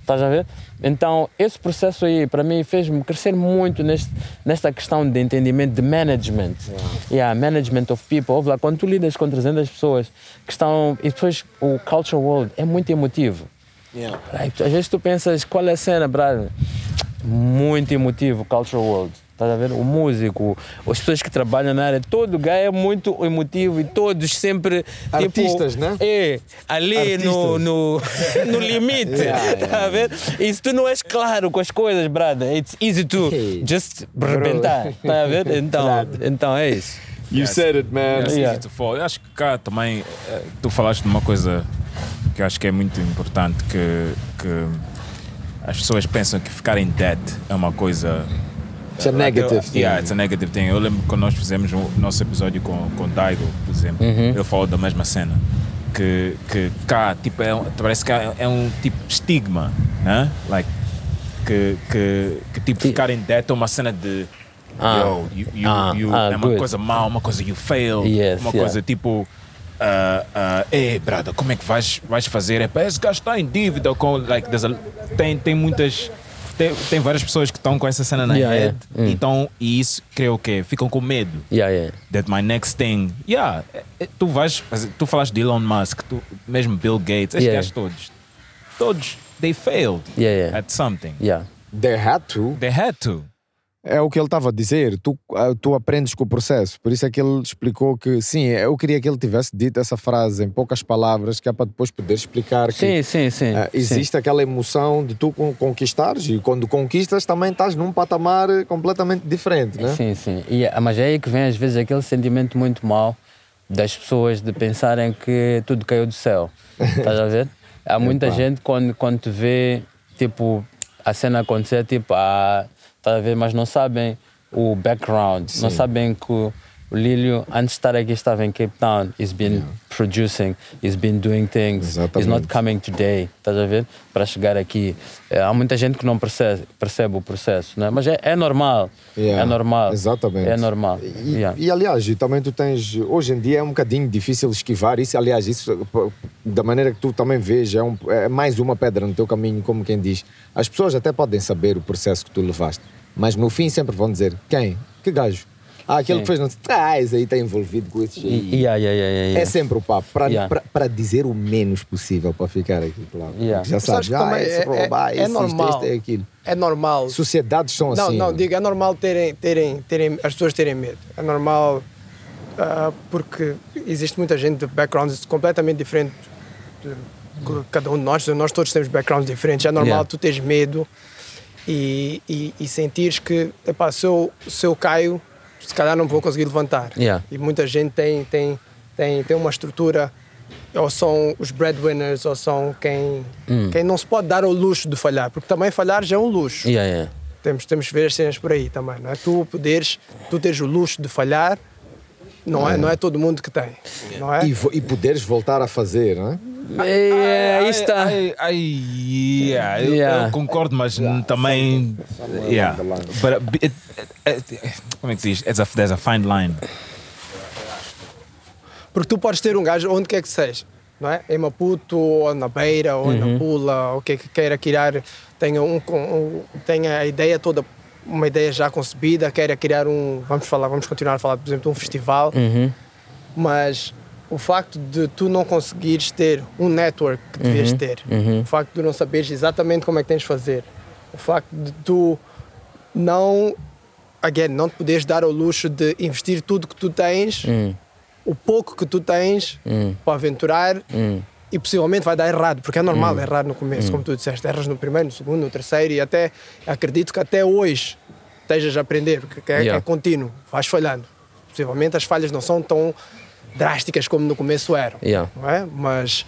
Estás a ver? Então, esse processo aí, para mim, fez-me crescer muito neste, nesta questão de entendimento de management. Yeah. management of people. Lá, quando tu lidas com 300 pessoas que estão. E depois o culture world é muito emotivo. Like, às vezes tu pensas, qual é a cena, brother? Muito emotivo, culture world. Estás a ver? O músico, as pessoas que trabalham na área, todo lugar é muito emotivo e todos sempre. Artistas, tipo, né? É, ali no, Artistas. no, no limite. Yeah, tá a ver? E se tu não és claro com as coisas, brother, it's easy to Hey. just rebentar. Tá a ver? Então, então é isso. You said it, man. It's Yeah. easy to fall. Eu acho que cá também eh, tu falaste de uma coisa que eu acho que é muito importante que, que as pessoas pensam que ficar em debt é uma coisa It's a negative thing. Yeah, it's a negative thing. Eu lembro quando nós fizemos o nosso episódio com, com Daigo, por exemplo, ele falou da mesma cena. Que, que cá, tipo, é, parece que é, um tipo de estigma, né? Like, que, que, que tipo, ficar em debt é uma cena de. Ah. Yo, you, you, Ah, you- ah, é uma good. coisa mal, uma coisa you fail, Yes, uma yeah. coisa tipo. Uh, uh, Ei, brother, como é que vais, vais fazer? É, esse gajo está em dívida. Com, like, a- tem, tem muitas. Tem, tem várias pessoas que estão com essa cena na Yeah, head. yeah. Hum. Então, e isso, creio que ficam com medo. Yeah, yeah. That my next thing. Yeah, é- é- tu vais. Tu falaste de Elon Musk, tu, mesmo Bill Gates, estes Yeah. gajos todos. Todos, they failed Yeah, yeah. at something. Yeah. They had to. They had to. É o que ele estava a dizer, tu, ah, tu aprendes com o processo. Por isso é que ele explicou que, sim, eu queria que ele tivesse dito essa frase em poucas palavras, que é para depois poder explicar que Sim, sim, sim. sim. existe aquela emoção de tu con- conquistares e quando conquistas também estás num patamar completamente diferente, né? Sim, sim. E, ah, mas é aí que vem às vezes aquele sentimento muito mau das pessoas de pensarem que tudo caiu do céu. Estás a ver? Há muita Epá. gente quando, quando te vê, tipo, a cena acontecer, tipo, ah, estás a ver, mas não sabem o background, não Sim. sabem que o Lílio, antes de estar aqui, estava em Cape Town. He's been producing, he's been doing things. He's not Exatamente. coming today, estás a ver? Para chegar aqui. Eh, há muita gente que não percebe, percebe o processo, né? mas é, é normal. Yeah, É normal. Exatamente. É normal. E, Yeah. e, aliás, também tu tens. Hoje em dia é um bocadinho difícil esquivar isso. Aliás, isso da maneira que tu também vês, é, um- é mais uma pedra no teu caminho, como quem diz. As pessoas até podem saber o processo que tu levaste, mas no fim sempre vão dizer: quem? Que gajo? Ah, aquele Sim. que fez não traz aí está envolvido com. E- yeah, yeah, yeah, yeah, É sempre o papo, para dizer o menos possível para ficar aqui, claro. Já sabes que ah, é- roubar, é- é esse, isto, normal. isto, é aquilo. É normal. Sociedades são Não, assim. não, digo, é normal terem, terem, terem, as pessoas terem medo. É normal ah, porque existe muita gente de backgrounds completamente diferentes. de- Cada um de nós, nós todos temos backgrounds diferentes. É normal Yeah. tu teres medo e, e, e sentires que, epá, se eu, se eu caio, se calhar não vou conseguir levantar. Yeah. E muita gente tem, tem, tem, tem uma estrutura, ou são os breadwinners, ou são quem, Hum. quem não se pode dar ao luxo de falhar, porque também falhar já é um luxo. Yeah, yeah. Temos, temos que ver as cenas por aí também, não é? Tu poderes, tu teres o luxo de falhar, não é, não é todo mundo que tem, não é? E, e poderes voltar a fazer, não é? É, aí está. Yeah, eu- Yeah. Eu, concordo, mas também. Yeah. But, uh, it- it- it- como é que se diz? It's a, there's a fine line. Porque tu podes ter um gajo onde quer que seja, não é? Em Maputo, ou na Beira, ou na Pula, ou o que é que queira criar, tenha, um, um, tenha a ideia toda, uma ideia já concebida, queira criar um, vamos falar, vamos continuar a falar, por exemplo, de um festival, Uhum. mas o facto de tu não conseguires ter um network que devias Uhum. ter, o facto de tu não saberes exatamente como é que tens de fazer, o facto de tu não, again, não te poderes dar ao luxo de investir tudo que tu tens, Hum. o pouco que tu tens para aventurar Hum. e possivelmente vai dar errado, porque é normal errar no começo, como tu disseste, erras no primeiro, no segundo, no terceiro e até acredito que até hoje estejas a aprender, porque é, Yeah. é contínuo, vais falhando. Possivelmente as falhas não são tão drásticas como no começo eram, Yeah. não é? Mas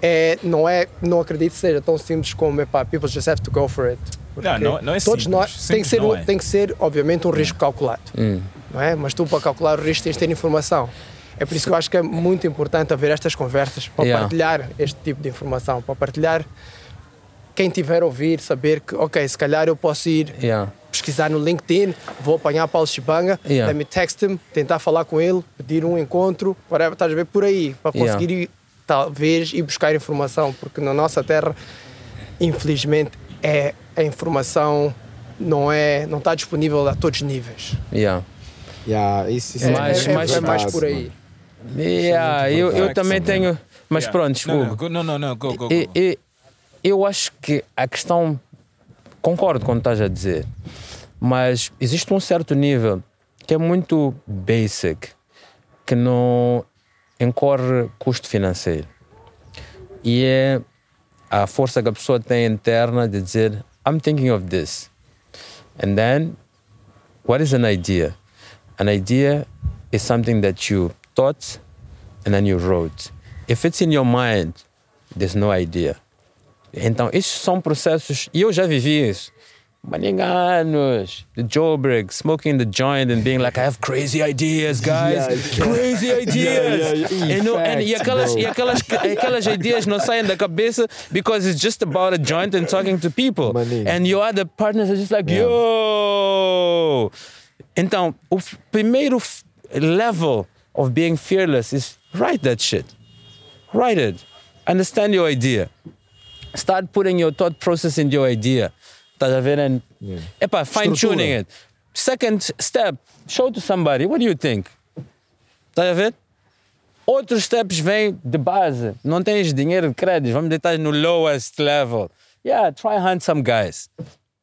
é, não é, não acredito que seja tão simples como epá, people just have to go for it. Não, não- não é todos simples. nós tem que Simples ser, não um- é. tem que ser obviamente um risco calculado Hum. não é? Mas tu, para calcular o risco, tens de ter informação. É por isso que eu acho que é muito importante haver estas conversas para Yeah. partilhar este tipo de informação, para partilhar quem tiver a ouvir, saber que, ok, se calhar eu posso ir Yeah. Pesquisar no LinkedIn, vou apanhar Paulo Chibanga, Yeah. let me text him, tentar falar com ele, pedir um encontro, whatever, estás a ver por aí, para Yeah. conseguir ir, talvez ir buscar informação, porque na nossa terra, infelizmente, é a informação não é não está disponível a todos os níveis. Yeah. Yeah, isso, isso É, Mas- é- é- mas- é mais por aí. Yeah, eu, eu complexo, também tenho. Mas Yeah. pronto, Não, desculpa. não, não, não, go, go, go. E- e- eu acho que a questão. Concordo com o que estás a dizer, mas existe um certo nível que é muito basic, que não incorre custo financeiro. E é a força que a pessoa tem interna de dizer: I'm thinking of this. And then, what is an idea? An idea is something that you thought and then you wrote. If it's in your mind, there's no idea. Então, esses são processos, e eu já vivi isso. Maninganos, the Joburg, smoking the joint and being like, I have crazy ideas, guys. Crazy ideas. yeah, yeah. And no- and- e, aquelas, bro. e aquelas, aquelas ideias não saem da cabeça because it's just about a joint and talking to people. Maninho. And your other partners are just like, yo! Então, o primeiro level of being fearless is write that shit. Write it. Understand your idea. Start putting your thought process into your idea. Estás a ver? And, epa, fine tuning it. Second step, show to somebody. What do you think? Estás a ver? Outros steps vêm de base. Não tens dinheiro de crédito. Vamos deitar no lowest level. Yeah, try hunt some guys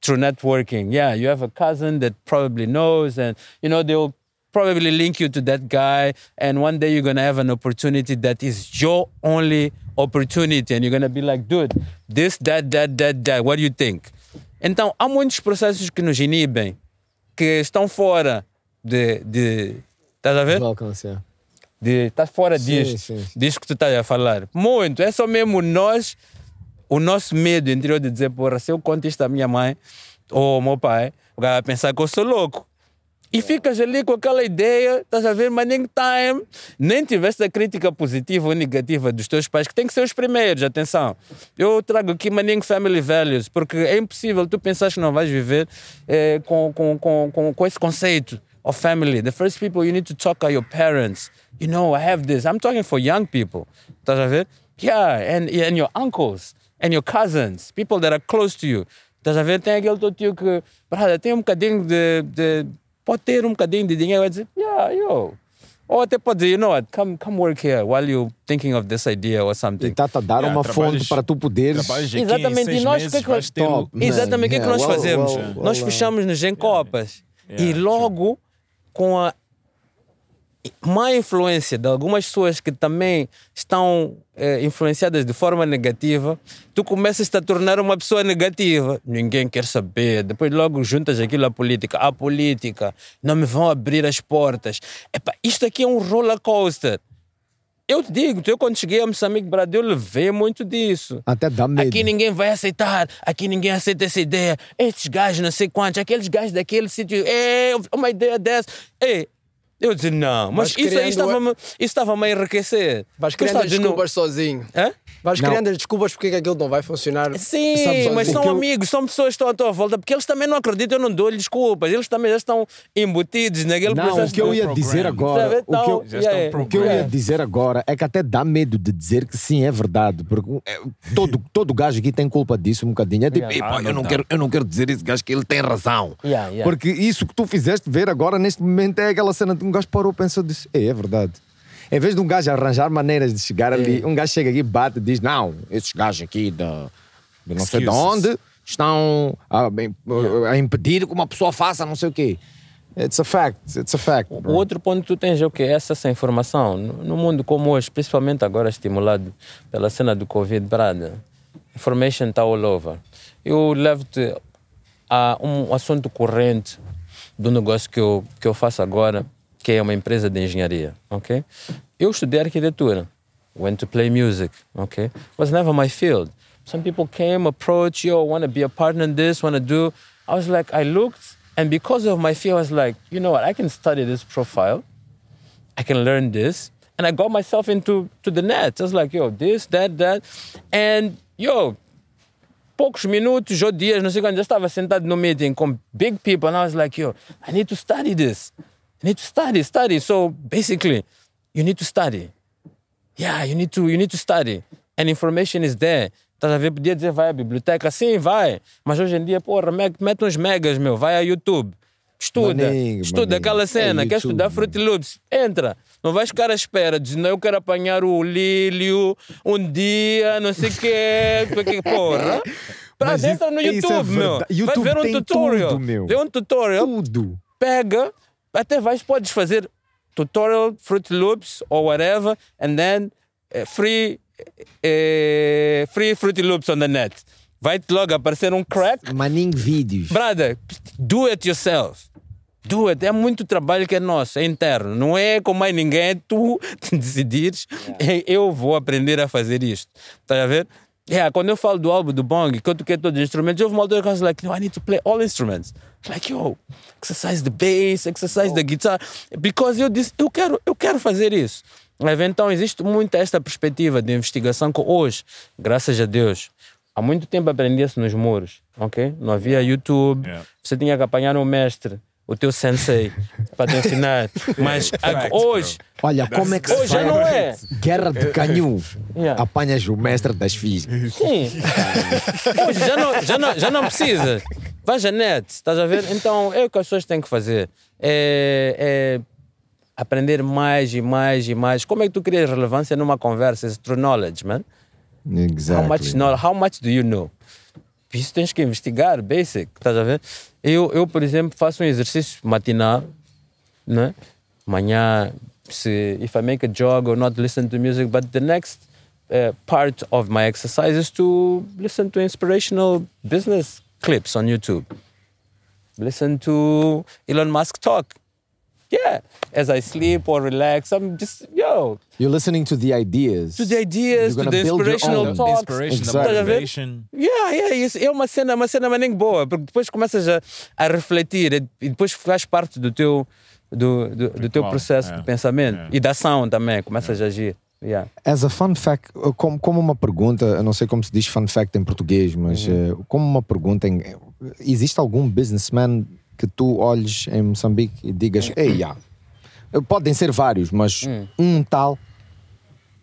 through networking. Yeah, you have a cousin that probably knows, and you know they'll probably link you to that guy. And one day you're gonna have an opportunity that is your only opportunity, and you're gonna be like, dude, this, that, that, that, that. What do you think? Então há muitos processos que nos inibem, que estão fora de, de estás a ver? Do alcance, yeah. de estás fora Sim, disto, sim. disto que tu estás a falar. Muito, é só mesmo nós, o nosso medo interior de dizer, porra, se eu conto isto à minha mãe ou ao meu pai, o cara vai pensar que eu sou louco. E ficas ali com aquela ideia, estás a ver, manning time, nem tiveste a crítica positiva ou negativa dos teus pais, que tem que ser os primeiros, atenção. Eu trago aqui manning family values, porque é impossível tu pensar que não vais viver eh, com, com, com, com, com esse conceito of family. The first people you need to talk are your parents. You know, I have this. I'm talking for young people. Estás a ver? Yeah, and, and your uncles, and your cousins, people that are close to you. Estás a ver? Tem aquele teu tio que, brother, tem um bocadinho de, de pode ter um bocadinho de dinheiro e dizer, yeah, yo. Ou até pode dizer, you know what, come, come work here while you're thinking of this idea or something. E está-te a dar Yeah, uma fonte para tu poderes. Exatamente, e nós o que é que Top, man. Exatamente, o que é que Yeah, nós well, fazemos? well, well, nós well. fechamos-nos em copas e logo com a má influência de algumas pessoas que também estão eh, influenciadas de forma negativa, tu começas a tornar uma pessoa negativa. Ninguém quer saber. Depois logo juntas aquilo à política. A política, não me vão abrir as portas. Epá, isto aqui é um roller coaster. Eu te digo, eu quando cheguei a Moçambique, Brasil, eu levei muito disso. Até dá medo. Aqui ninguém vai aceitar, aqui ninguém aceita essa ideia. Esses gajos, não sei quantos, aqueles gajos daquele sítio, é uma ideia dessa. Ei, eu disse, não, mas Vais isso aí criando- estava-me isso estava-me a enriquecer. Vais Tu criando estás as de novo- desculpas sozinho. Hã? Vais Não. criando as desculpas porque é que aquilo não vai funcionar. Sim, mas são amigos, são pessoas que estão à tua volta, porque eles também não acreditam, eu não dou-lhes desculpas, eles também já estão embutidos naquele Não, processo. o que eu ia dizer agora, Sabe? o que eu, Então, yeah, o que eu ia dizer agora é que até dá medo de dizer que sim, é verdade, porque é, todo, todo gajo aqui tem culpa disso um bocadinho. É tipo, Yeah. "Epá, Ah, eu, não quero, eu não quero dizer esse gajo que ele tem razão. Yeah, yeah. Porque isso que tu fizeste ver agora, neste momento, é aquela cena de um gajo parou, pensou, disse, é, é verdade. Em vez de um gajo arranjar maneiras de chegar ali, um gajo chega aqui, bate e diz: Não, esses gajos aqui da, de não sei de onde estão a, a impedir que uma pessoa faça não sei o quê. It's a fact, it's a fact. O outro ponto que tu tens é o que? Essa, essa informação. No no mundo como hoje, principalmente agora estimulado pela cena do Covid, brada, information está all over. Eu levo-te a um assunto corrente do negócio que eu, que eu faço agora, que é uma empresa de engenharia, ok? Eu estudei arquitetura, went to play music, ok? Was never my field. Some people came, approached, yo, want to be a partner in this, want to do. I was like, I looked, and because of my fear, I was like, you know what, I can study this profile, I can learn this, and I got myself into to the net. I was like, yo, this, that, that, and yo, poucos minutos ou dias, não sei quando, já estava sentado no meeting com big people, and I was like, yo, I need to study this. I need to study, study. So basically, you need to study. Yeah, you need to, you need to study. And information is there. Estás a ver? Podia dizer, vai à biblioteca. Sim, vai. Mas hoje em dia, porra, me- mete uns megas, meu. Vai a YouTube. Estuda. Maninho, Estuda maninho. aquela cena. É Quer estudar Fruit Loops? Entra. Não vais ficar à espera. Diz, não, eu quero apanhar o lílio um dia, não sei o quê. Porra. Pra entra no é YouTube, meu. verdade. YouTube vai ver um tutorial. tudo, meu. Vê um tutorial. Tudo. Pega, até vais, podes fazer tutorial, Fruit Loops or whatever, and then eh, free, eh, free Fruit Loops on the net. Vai-te logo aparecer um crack. Maninho vídeos. Brother, do it yourself. Do it. É muito trabalho que é nosso, é interno. Não é com mais ninguém, é tu decidires. "Ei, Eu vou aprender a fazer isto. Tá a ver? Yeah, quando eu falo do álbum do Bong, que eu toquei todos os instrumentos, houve uma altura que eu was like, no, I need to play all instruments. Like, yo, exercise the bass, exercise the guitar. Because eu disse, eu quero, eu quero fazer isso. Então, existe muito esta perspectiva de investigação que hoje, graças a Deus, há muito tempo aprendia-se nos muros, ok? Não havia YouTube, você tinha que apanhar um mestre, o teu sensei, para te ensinar. Mas a- hoje, Olha, como é que Hoje se já faz não é. guerra de canhão? Yeah. Apanhas o mestre das físicas. Sim. Hoje já não, já não, já não. Vais à net, estás a ver? Então é o que as pessoas têm que fazer. É, é aprender mais e mais e mais. Como é que tu crias relevância numa conversa? It's through knowledge, man. Exactly. How much, knowledge, how much do you know? Isso tens que investigar, basic, estás a ver? Eu, eu por exemplo, faço um exercício matinal, né? Manhã, se, if I make a jog or not listen to music, but the next uh, part of my exercise is to listen to inspirational business clips on YouTube. Listen to Elon Musk talk. Yeah, as I sleep or relax, I'm just yo You're listening to the ideas. to the ideas, to the inspirational talks. Inspiration, Exactly. motivation. Yeah, yeah, isso é uma cena, uma cena maninho boa, porque depois começas a, a refletir e depois faz parte do teu, do, do, do teu processo é. de pensamento É. e da ação também, começas a agir. Yeah. As a fun fact, como, como uma pergunta, eu não sei como se diz fun fact em português, mas eh, como uma pergunta, em- existe algum businessman que tu olhes em Moçambique e digas, ei, yeah. podem ser vários, mas um tal,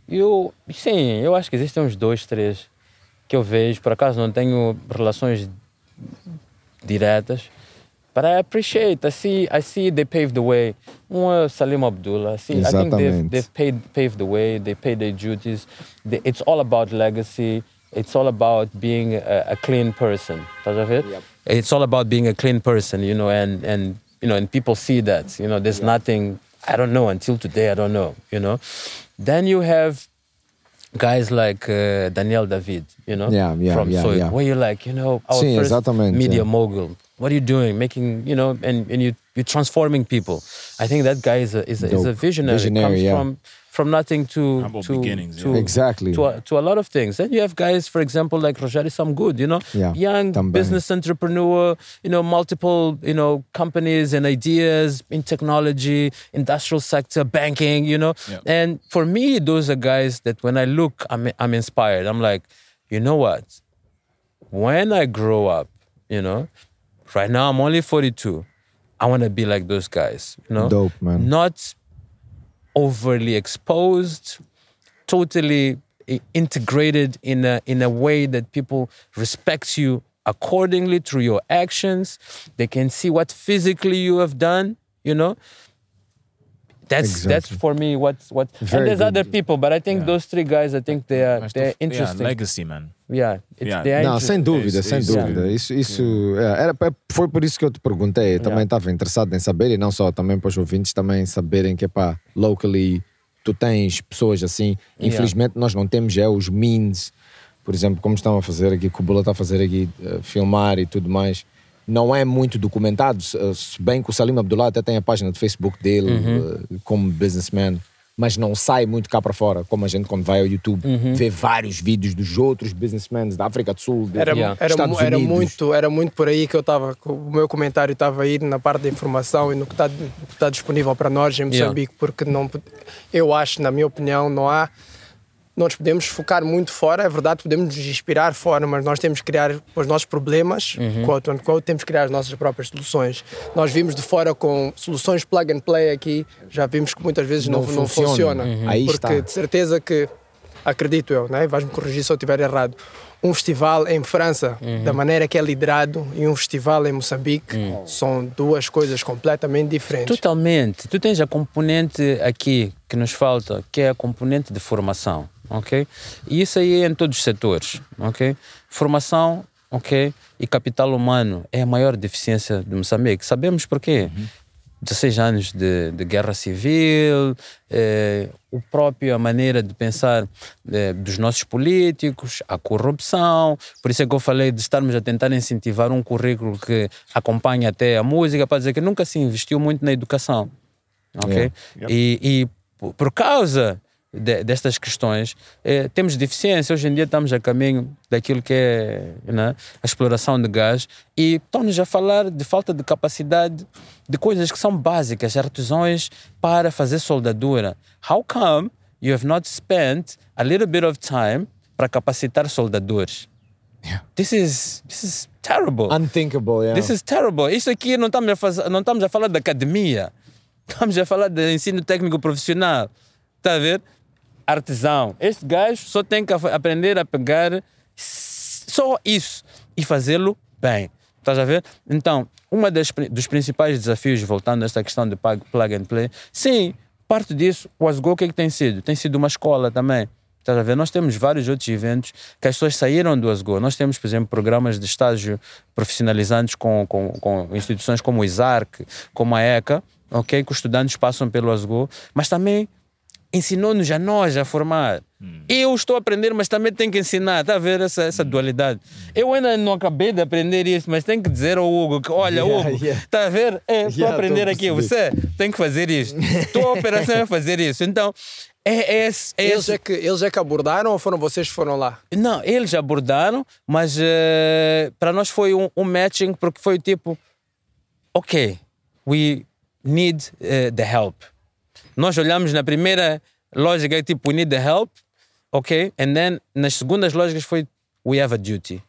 Eu, sim, eu acho que existem uns dois, três que eu vejo. Por acaso não tenho relações diretas, but I appreciate. I see, I see they paved the way. Um é Salim Abdullah. I, see, I think they've, they've paid, paved the way. They paid their duties. They, it's all about legacy. It's all about being a, a clean person. Estás a ver? It's all about being a clean person, you know, and, and you know, and people see that. You know, there's nothing. I don't know until today. I don't know. You know, then you have guys like uh, Daniel David, you know, Yeah, yeah, from yeah, Soy, yeah. where you're like, you know, our Sim, first exatamente, media yeah. mogul. What are you doing? Making, you know, and, and you you're transforming people. I think that guy is a is a, is a visionary. Visionary, Comes yeah. from from nothing to Humble to, beginnings, to yeah. Exactly. to a, to a lot of things. Then you have guys, for example, like Rogério Samgood, you know, Yeah, young também. business entrepreneur, you know, multiple, you know, companies and ideas in technology, industrial sector, banking, you know. Yeah. And for me, those are guys that when I look, I'm, I'm inspired. I'm like, you know what? When I grow up, you know, right now I'm only 42. I want to be like those guys, you know. Dope, man. Not overly exposed, totally integrated in a in a way that people respect you accordingly through your actions. They can see what physically you have done, you know. That's that's Exactly. for me what's what Very and there's good. other people, but I think those three guys I think they are Mas they're tu- yeah, interesting. legacy, man. Yeah, it's, Yeah. they are Não, sem dúvida, Isso, sem isso. dúvida. Isso, isso é, era, é, foi por isso que eu te perguntei. Eu também estava interessado em saber, e não só também para os ouvintes também saberem que, pá, locally tu tens pessoas assim. Infelizmente nós não temos é os means, por exemplo, como estão a fazer aqui, que o Bula está a fazer aqui, eh, filmar e tudo mais. Não é muito documentado, se eh, se bem que o Salim Abdullah até tem a página de Facebook dele eh, como businessman, mas não sai muito cá para fora, como a gente quando vai ao YouTube vê vários vídeos dos outros businessmen da África do Sul, de- Era, Yeah. era, Estados mu- era, Unidos. muito, era muito por aí que eu estava, o meu comentário estava a ir na parte da informação e no que está está disponível para nós em Moçambique, porque não, eu acho, na minha opinião, não há. Nós podemos focar muito fora, é verdade, podemos nos inspirar fora, mas nós temos que criar os nossos problemas, quote unquote, temos que criar as nossas próprias soluções. Nós vimos de fora com soluções plug and play aqui, já vimos que muitas vezes não, Não não funciona. funciona. Uhum. Aí porque está. de certeza que, acredito eu, né? vais-me corrigir se eu estiver errado, um festival em França, da maneira que é liderado, e um festival em Moçambique, são duas coisas completamente diferentes. Totalmente. Tu tens a componente aqui que nos falta, que é a componente de formação, ok? E isso aí é em todos os setores, ok? Formação, ok? E capital humano é a maior deficiência de Moçambique. Sabemos porquê. 16 anos de, de guerra civil, eh, o próprio a maneira de pensar eh, dos nossos políticos, a corrupção. Por isso é que eu falei de estarmos a tentar incentivar um currículo que acompanhe até a música, para dizer que nunca se investiu muito na educação. ok? E, e por- por causa de- destas questões, eh, temos deficiência. Hoje em dia estamos a caminho daquilo que é né, a exploração de gás e estão-nos a falar de falta de capacidade de coisas que são básicas, artesãos para fazer soldadura. How come you have not spent a little bit of time para capacitar soldadores? This is this is terrible. Unthinkable, yeah. This is terrible. Isso aqui não estamos a, fazer, não estamos a falar da academia. Estamos a falar de ensino técnico profissional. Está a ver? Artesão. Este gajo só tem que aprender a pegar só isso e fazê-lo bem. Estás a ver? Então, um dos principais desafios, voltando a esta questão de plug and play, sim, parte disso, o Asgo, o que é que tem sido? Tem sido uma escola também. Estás a ver? Nós temos vários outros eventos que as pessoas saíram do ASGO. Nós temos, por exemplo, programas de estágio profissionalizantes com, com, com instituições como o ISARC, como a ECA, ok? Que os estudantes passam pelo ASGO, mas também ensinou-nos a nós a formar. Eu estou a aprender, mas também tenho que ensinar. Está a ver essa, essa dualidade? Eu ainda não acabei de aprender isso, mas tenho que dizer ao Hugo que, olha, Yeah, Hugo, yeah. está a ver? É, estou a Yeah, aprender a aqui. perceber. Você tem que fazer isto. Tua operação é fazer isso. Então, é, é, esse- é Eles esse- é, que, eles é que abordaram ou foram vocês que foram lá? não, eles abordaram, mas eh, para nós foi um, um matching porque foi tipo, ok, we need eh, the help. Nós olhamos na primeira lógica, é tipo, we need the help, ok? And then nas segundas lógicas foi, we have a duty.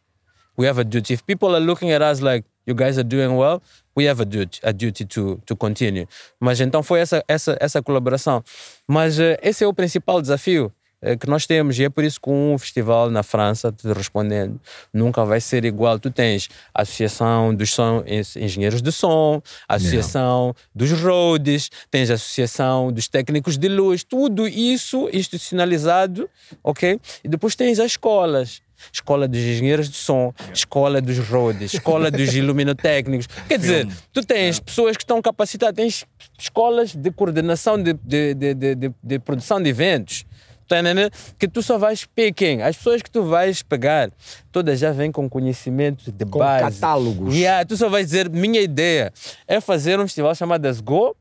We have a duty. If people are looking at us like, you guys are doing well, we have a duty, a duty to, to continue. Mas então foi essa, essa, essa colaboração. Mas eh, esse é o principal desafio que nós temos e é por isso que um festival na França, te respondendo, nunca vai ser igual. Tu tens a Associação dos som, Engenheiros de Som, a Associação dos Roads, tens a Associação dos Técnicos de Luz, tudo isso institucionalizado, ok? E depois tens as escolas. Escola dos engenheiros de som, escola dos roads, escola dos iluminotécnicos. Quer dizer, tu tens pessoas que estão capacitadas, tens escolas de coordenação de, de, de, de, de- de produção de eventos. Entendendo? Que tu só vais picking. As pessoas que tu vais pegar, todas já vêm com conhecimento de Com base. catálogos. Yeah, tu só vais dizer, minha ideia é fazer um festival chamado As Go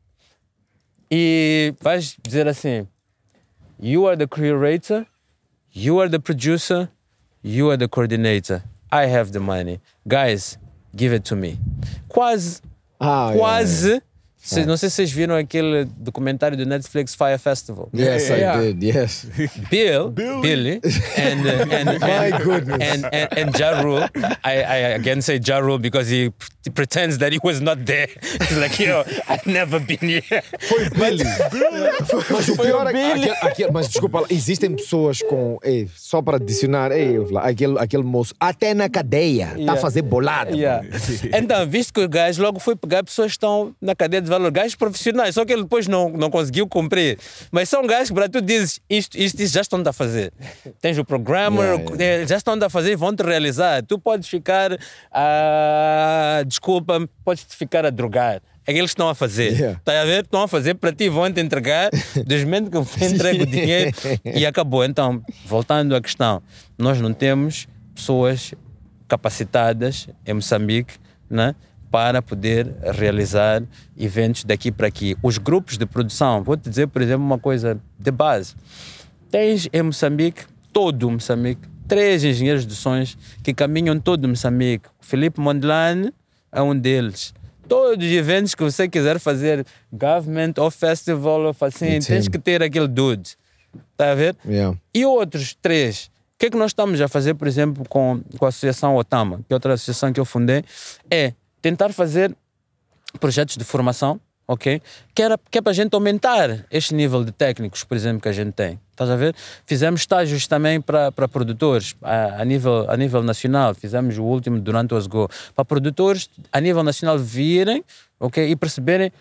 e vais dizer assim, you are the curator, you are the producer, you are the coordinator. I have the money. Guys, give it to me. Quase, Ah, yeah, quase. Cês- Não sei se vocês viram aquele documentário do Netflix Fire Festival. Yes, Yeah. I did. Yes. Bill, Billy, and uh, and My and, goodness. and and and Ja Rule. I, I again say Ja Rule because he pretends that he was not there. He's like, yo, I've never been here. Foi Billy. mas o pior é que. aquele- mas desculpa, existem pessoas com. Ei, só para adicionar, ei, aquele, aquele moço, até na cadeia, está a Yeah. fazer bolada. Yeah. Então, visto que o gajo logo foi pegar pessoas que estão na cadeia de valor, gajos profissionais, só que ele depois não, não conseguiu cumprir. Mas são gajos que para tu dizes isto, isto, isto já estão a fazer. Tens o programmer, Yeah, eh, já estão a fazer e vão te realizar. Tu podes ficar, a desculpa, podes ficar a drogar. É que eles estão a fazer. Yeah. Está a ver? Estão a fazer para ti, vão te entregar, desmente que eu entrego o dinheiro e acabou. Então, voltando à questão, nós não temos pessoas capacitadas em Moçambique né, para poder realizar eventos daqui para aqui. Os grupos de produção, vou te dizer, por exemplo, uma coisa de base. Tens em Moçambique, todo Moçambique, três engenheiros de sons que caminham todo Moçambique. O Felipe Mondlane é um deles. Todos os eventos que você quiser fazer, government ou festival, ou assim, It's tens him. que ter aquele dude. Está a ver? Yeah. E outros três. O que é que nós estamos a fazer, por exemplo, com, com a Associação Otama, que é outra associação que eu fundei, é tentar fazer projetos de formação, ok? Que, era, que é para a gente aumentar este nível de técnicos, por exemplo, que a gente tem. Estás a ver? Fizemos estágios também para, para produtores a, a, nível, a nível nacional. Fizemos o último durante o Osgo. Para produtores a nível nacional virem, ok? E perceberem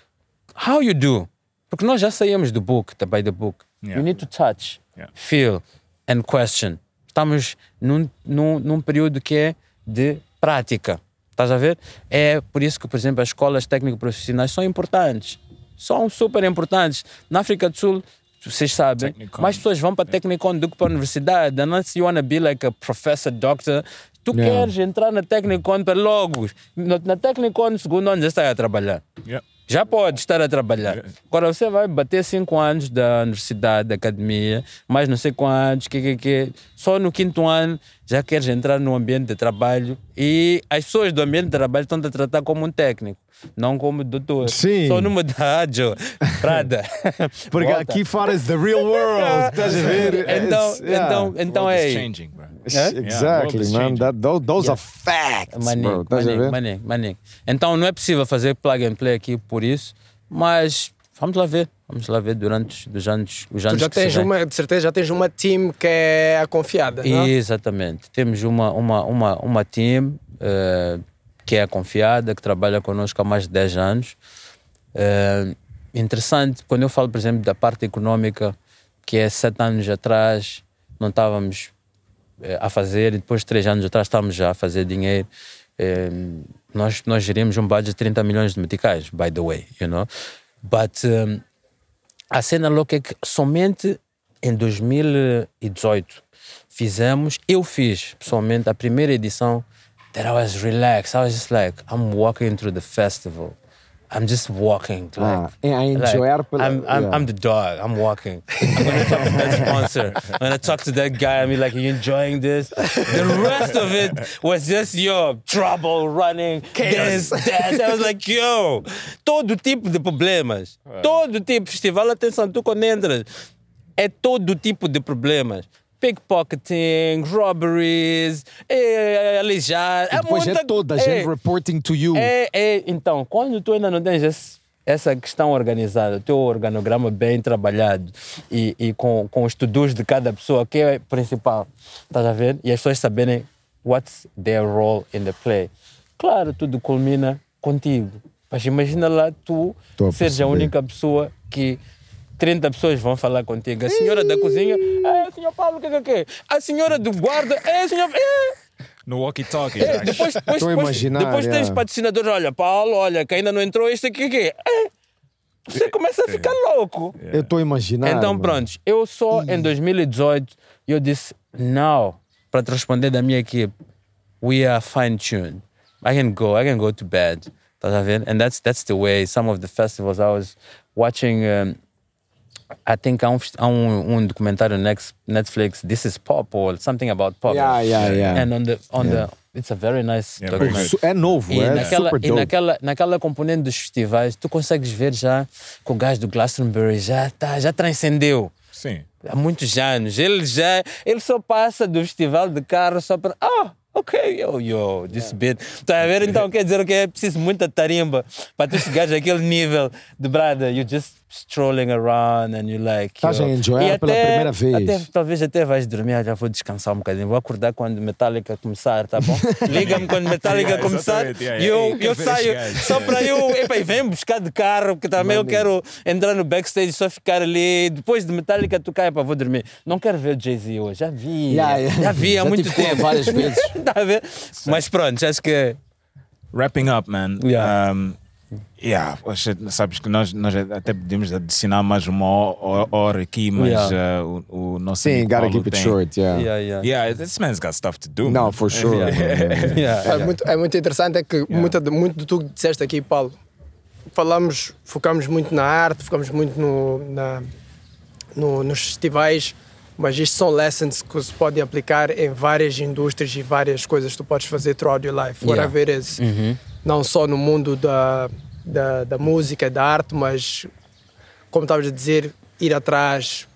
how you do. Porque nós já saímos do book, da by the book. Yeah. You need to touch, Yeah. feel and question. Estamos num, num, num período que é de prática. Estás a ver? É por isso que, por exemplo, as escolas técnico-profissionais são importantes. São super importantes. Na África do Sul, vocês sabem, Technicon. mais pessoas vão para Technicon do que para a universidade. Unless you want to be like a professor, doctor. Tu Yeah. queres entrar na Technicon para logo. Na, na Technicon, segundo ano, já está a trabalhar. Yeah. Já pode estar a trabalhar. Agora você vai bater cinco anos da universidade, da academia, mais não sei quantos, que, que, que. Só no quinto ano já queres entrar no ambiente de trabalho e as pessoas do ambiente de trabalho estão a tratar como um técnico, não como doutor. Sim. Só numa rádio, Prada. Porque Volta. aqui fora is the real world. Estás a ver? Então, então, então é. changing, bro. Exactly, is man. That, those those Yeah. are facts, bro. A maninho, ver? maninho, maninho. Então não é possível fazer plug and play aqui por isso, mas vamos lá ver. Vamos lá ver durante os anos, os Tu anos já que se tens uma, de certeza, já tens uma team que é a confiada, não? é? Exatamente. Temos uma, uma, uma, uma team eh, que é confiada, que trabalha connosco há mais de 10 anos. Eh, interessante, quando eu falo, por exemplo, da parte econômica, que é sete anos atrás não estávamos a fazer, e depois de três anos atrás estávamos já a fazer dinheiro. Eh, nós, nós gerimos um budget de 30 milhões de meticais, by the way, you know. But um, a cena louca é que somente em 2018 fizemos, eu fiz pessoalmente a primeira edição that I was relaxed. I was just like, I'm walking through the festival. I'm just walking. Like, Ah, é a enjoyar like, pela- I'm, I'm, yeah. I'm the dog. I'm walking. I'm gonna talk to that sponsor. I'm gonna talk to that guy. I mean, like, are you enjoying this? The rest of it was just yo trouble, running, this, that. I was like, yo, todo tipo de problemas, todo tipo. Festival, atenção, tu quando entras, é todo tipo de problemas. Pickpocketing, robberies, é, aleijar. É Depois muita é toda a é, gente reporting to you. é, é, então, quando tu ainda não tens esse- essa questão organizada, o teu organograma bem trabalhado e, e com, com os estudos de cada pessoa, que é principal, estás a ver? E as pessoas saberem what's their role in the play. Claro, tudo culmina contigo. Mas imagina lá tu Tô a seres a única pessoa que 30 pessoas vão falar contigo. A senhora da cozinha, é, senhor Paulo, o que é que é? A senhora do guarda, é, senhor... É. No walkie-talkie. É, depois, depois, Estou depois, imaginar, depois tens yeah. patrocinadores, olha, Paulo, olha, que ainda não entrou, este aqui que é. Você começa a ficar louco. Eu estou a imaginar. Então, pronto, eu só em 2018 eu disse, não, para te responder da minha equipe, we are fine-tuned. I can go, I can go to bed. Estás a ver? And that's, that's the way some of the festivals I was watching. Um, I think há um, há um, um documentário next, Netflix, This is Pop, or something about pop. Yeah, yeah, yeah. And on the, on Yeah. the, it's a very nice Yeah, documentary. É novo, E, é naquela, super e dope. naquela, naquela componente dos festivais, tu consegues ver já que o gajo do Glastonbury já, tá, já transcendeu. Sim. Há muitos anos. Ele já. Ele só passa do festival de carro só para. Ah, ok, yo, yo, this bit. Tá a ver? Então quer dizer que é preciso muita tarimba para tu chegares àquele nível de brother. You just strolling around and you like. Estás a enjoyar E pela primeira vez. Até, talvez até vais dormir, já vou descansar um bocadinho. Vou acordar quando Metallica começar, tá bom? Liga-me quando Metallica Yeah, começar yeah, e eu, eu saio gajos. só para eu. Epa, e vem buscar de carro, porque também eu quero entrar no backstage, só ficar ali. Depois de Metallica tocar, epa, vou dormir. Não quero ver o Jay-Z hoje, já vi. Yeah, yeah. Já vi há Já muito tempo. várias vezes. Tá a ver? Mas pronto, acho que. Wrapping up, man. Yeah. Um, yeah, sabes que nós, nós até podemos adicionar mais uma ho- hora aqui, mas Yeah. uh, o, o nosso Sim, gotta Paulo keep it tem- short, yeah. Yeah, yeah. Yeah, this man's got stuff to do. Não, man. for sure. Yeah. É muito, é muito interessante é que muita de- muito do tu que disseste aqui, Paulo, falamos, focamos muito na arte, focamos muito no, na, no- nos festivais, mas isto são lessons que se podem aplicar em várias indústrias e várias coisas que tu podes fazer throughout your life, Yeah. whatever it is. Uhum. Não só no mundo da, da, da música, da arte, mas como estavas a dizer, ir atrás,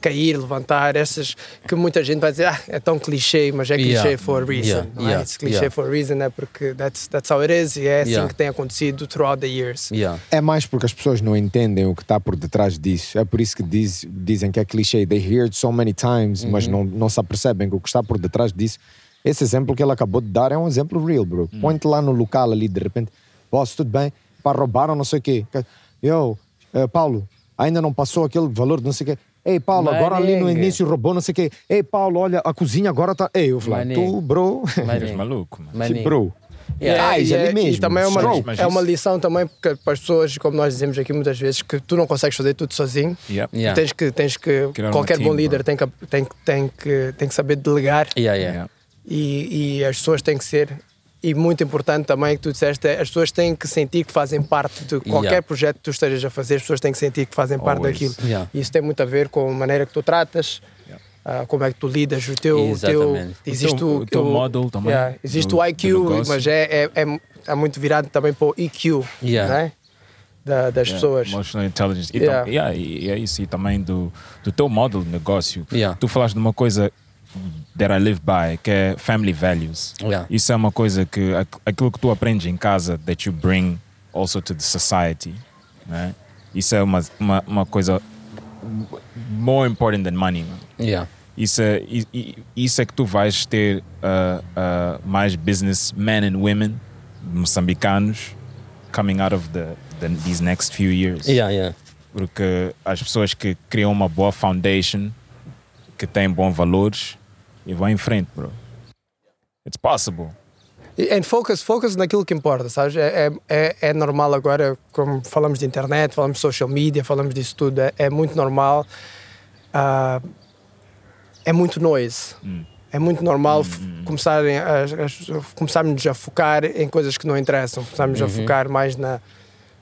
cair, levantar, essas que muita gente vai dizer, ah, é tão clichê, mas é clichê Yeah. for a reason. Yeah. não é? Yeah. It's clichê Yeah. for a reason é porque that's, that's how it is e é assim Yeah. que tem acontecido throughout the years. Yeah. É mais porque as pessoas não entendem o que está por detrás disso. É por isso que diz- dizem que é clichê. They hear it so many times, Uhum. mas não, não se apercebem que o que está por detrás disso. Esse exemplo que ele acabou de dar é um exemplo real, bro. Uhum. Põe-te lá no local ali, de repente, boss, tudo bem? Para roubaram não sei o quê. Eu, eh, Paulo, ainda não passou aquele valor de não sei o quê. Ei, Paulo, agora ali no início roubou não sei o quê. Ei, Paulo, olha, a cozinha agora está. Ei, eu falei, tu, bro. És maluco, man. Maninho. bro. Yeah. Ah, e, isso é ali e mesmo. também é uma, Stroke. É uma lição também porque para as pessoas, como nós dizemos aqui muitas vezes, que tu não consegues fazer tudo sozinho. Yep. Yeah. Tens que, tens que Criar qualquer team, bom líder bro. tem que, tem, que- tem, que, tem que saber delegar Yeah, yeah. Yeah. e, e as pessoas têm que ser e muito importante também que tu disseste é, as pessoas têm que sentir que fazem parte de qualquer Yeah. projeto que tu estejas a fazer as pessoas têm que sentir que fazem parte Always. daquilo Yeah. isso tem muito a ver com a maneira que tu tratas ah, como é que tu lidas o teu, o teu Exatamente. existe O teu- o, o teu model também, yeah, existe do- o IQ mas é, é, é, é muito virado também para o EQ Yeah. né? da, das Yeah, pessoas Emotional intelligence. E, Yeah. tam- yeah, e é isso. E também do, do teu modelo de negócio. Yeah. Tu falaste de uma coisa that I live by, que é family values. Yeah. Isso é uma coisa que aqu- aquilo que tu aprendes em casa that you bring also to the society. Né? Isso é uma, uma, uma coisa more important than money. Man. Yeah. Isso é, isso é que tu vais ter uh, uh, mais businessmen and women moçambicanos coming out of the, the, these next few years. Yeah, yeah. Porque as pessoas que criam uma boa foundation, que têm bons valores, e vão em frente, bro. It's possible. E- And focus, focus naquilo que importa, sabes? É, é, é, é normal agora, como falamos de internet, falamos de social media, falamos disso tudo, é, é muito normal. ah, é muito noise. É muito normal f- começarem a, a- começarmos a focar em coisas que não interessam, começarmos a Uhum. focar mais na.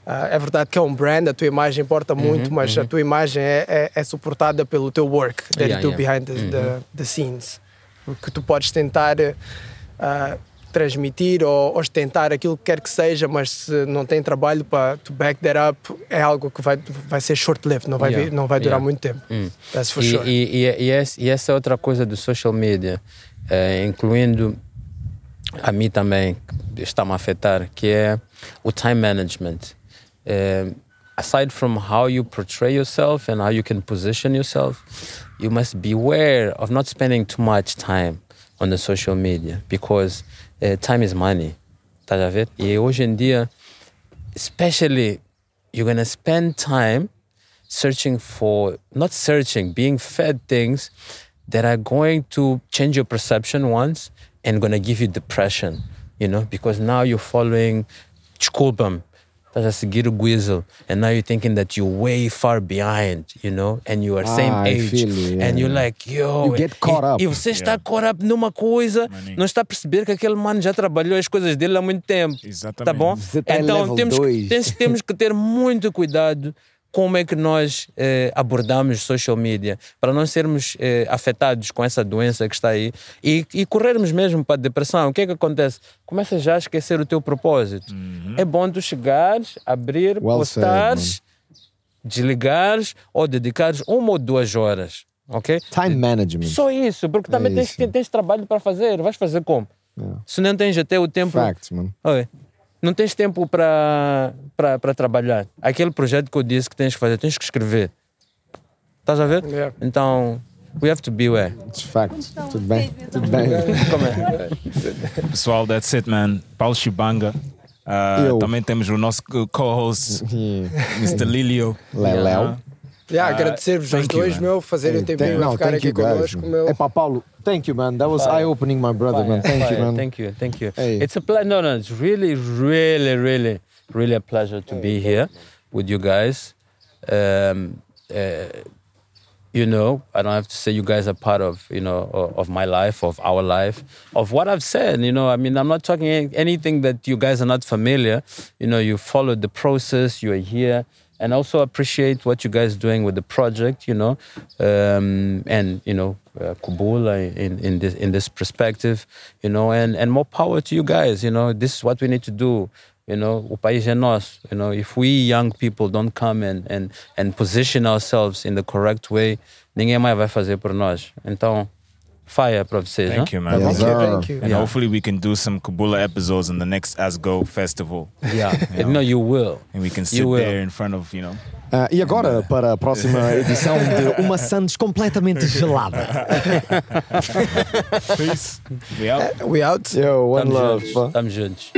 ah, é verdade que é um brand, a tua imagem importa muito, Uhum, mas a uhum. tua imagem é, é, é suportada pelo teu work that Yeah, you do yeah. behind the, the, the scenes. Que tu podes tentar ah, transmitir ou ostentar aquilo que quer que seja, mas se não tem trabalho para to back that up, é algo que vai, vai ser short-lived, não vai, Yeah, vir- não vai durar yeah. muito tempo. Hum. That's for e, sure. e, e, e, essa, é outra coisa do social media, eh, incluindo a mim também, que está-me a afetar, que é o time management. Eh, aside from how you portray yourself and how you can position yourself, you must beware of not spending too much time on the social media because eh, time is money. Hoje em dia, especially you're going to spend time searching for not searching being fed things that are going to change your perception once and going to give you depression you know because now you're following desculpa Estás a seguir o Guizel, and now you're thinking that you're way far behind, you know, and you are same Ah, I age, you, yeah, and you're yeah. like, yo, You get e- caught up. E você está caught up numa coisa, não está a perceber que aquele mano já trabalhou as coisas dele há muito tempo. Tá bom? Você tá em então level temos, que- temos, temos que ter muito cuidado como é que nós eh, abordamos social media para não sermos eh, afetados com essa doença que está aí e, e corrermos mesmo para a depressão. O que é que acontece? Começa já a esquecer o teu propósito. É bom tu chegares, abrir, Well postares, desligares ou dedicares uma ou duas horas. Ok? Time management. Só isso, porque também É tens, isso. tens trabalho para fazer. Vais fazer como? Se não tens até o tempo. Facts, man. Oi. Não tens tempo para para trabalhar. Aquele projeto que eu disse que tens que fazer, tens que escrever. Estás a ver? Então, we have to beware. It's fact. Tudo bem? Tudo bem. Como é? Pessoal, that's it, man. Paulo Chibanga. Uh, também temos o nosso co- co-host, Mr. Lilio. Leléu. Yeah, Uh, agradecer-vos os thank you, dois, man. meu, fazerem o tempinho a no, ficar thank aqui you guys. connosco, man. meu. Epá, Paulo, thank you, man. That was Fire. eye-opening, my brother, man. Fire, Thank you, fire. man. Thank you, thank you. Hey. It's a pleasure. No, no, it's really, really, really, really a pleasure to be here with you guys. Um, uh, you know, I don't have to say you guys are part of, you know, o- of my life, of our life, of what I've said. You know, I mean, I'm not talking any- anything that you guys are not familiar. You know, you followed the process, you are here. And also appreciate what you guys doing with the project, you know, um, and you know, uh, Kubula in, in this in this perspective, you know, and and more power to you guys. You know, this is what we need to do. You know, o país é nosso. You know, if we young people don't come and, and, and position ourselves in the correct way, ninguém mais vai fazer por nós. Então, Fire, Prof. Says, Thank huh? you, man. Yes, thank, you. And yeah. hopefully we can do some Kabula episodes in the next ASGO festival. Yeah. you know? No, you will. And we can sit there in front of, you know. Uh, e agora, para a próxima edição de Uma Santos completamente gelada. Peace. We out. Uh, we out. Yo, one Tamo love. Juntos. Tamo juntos.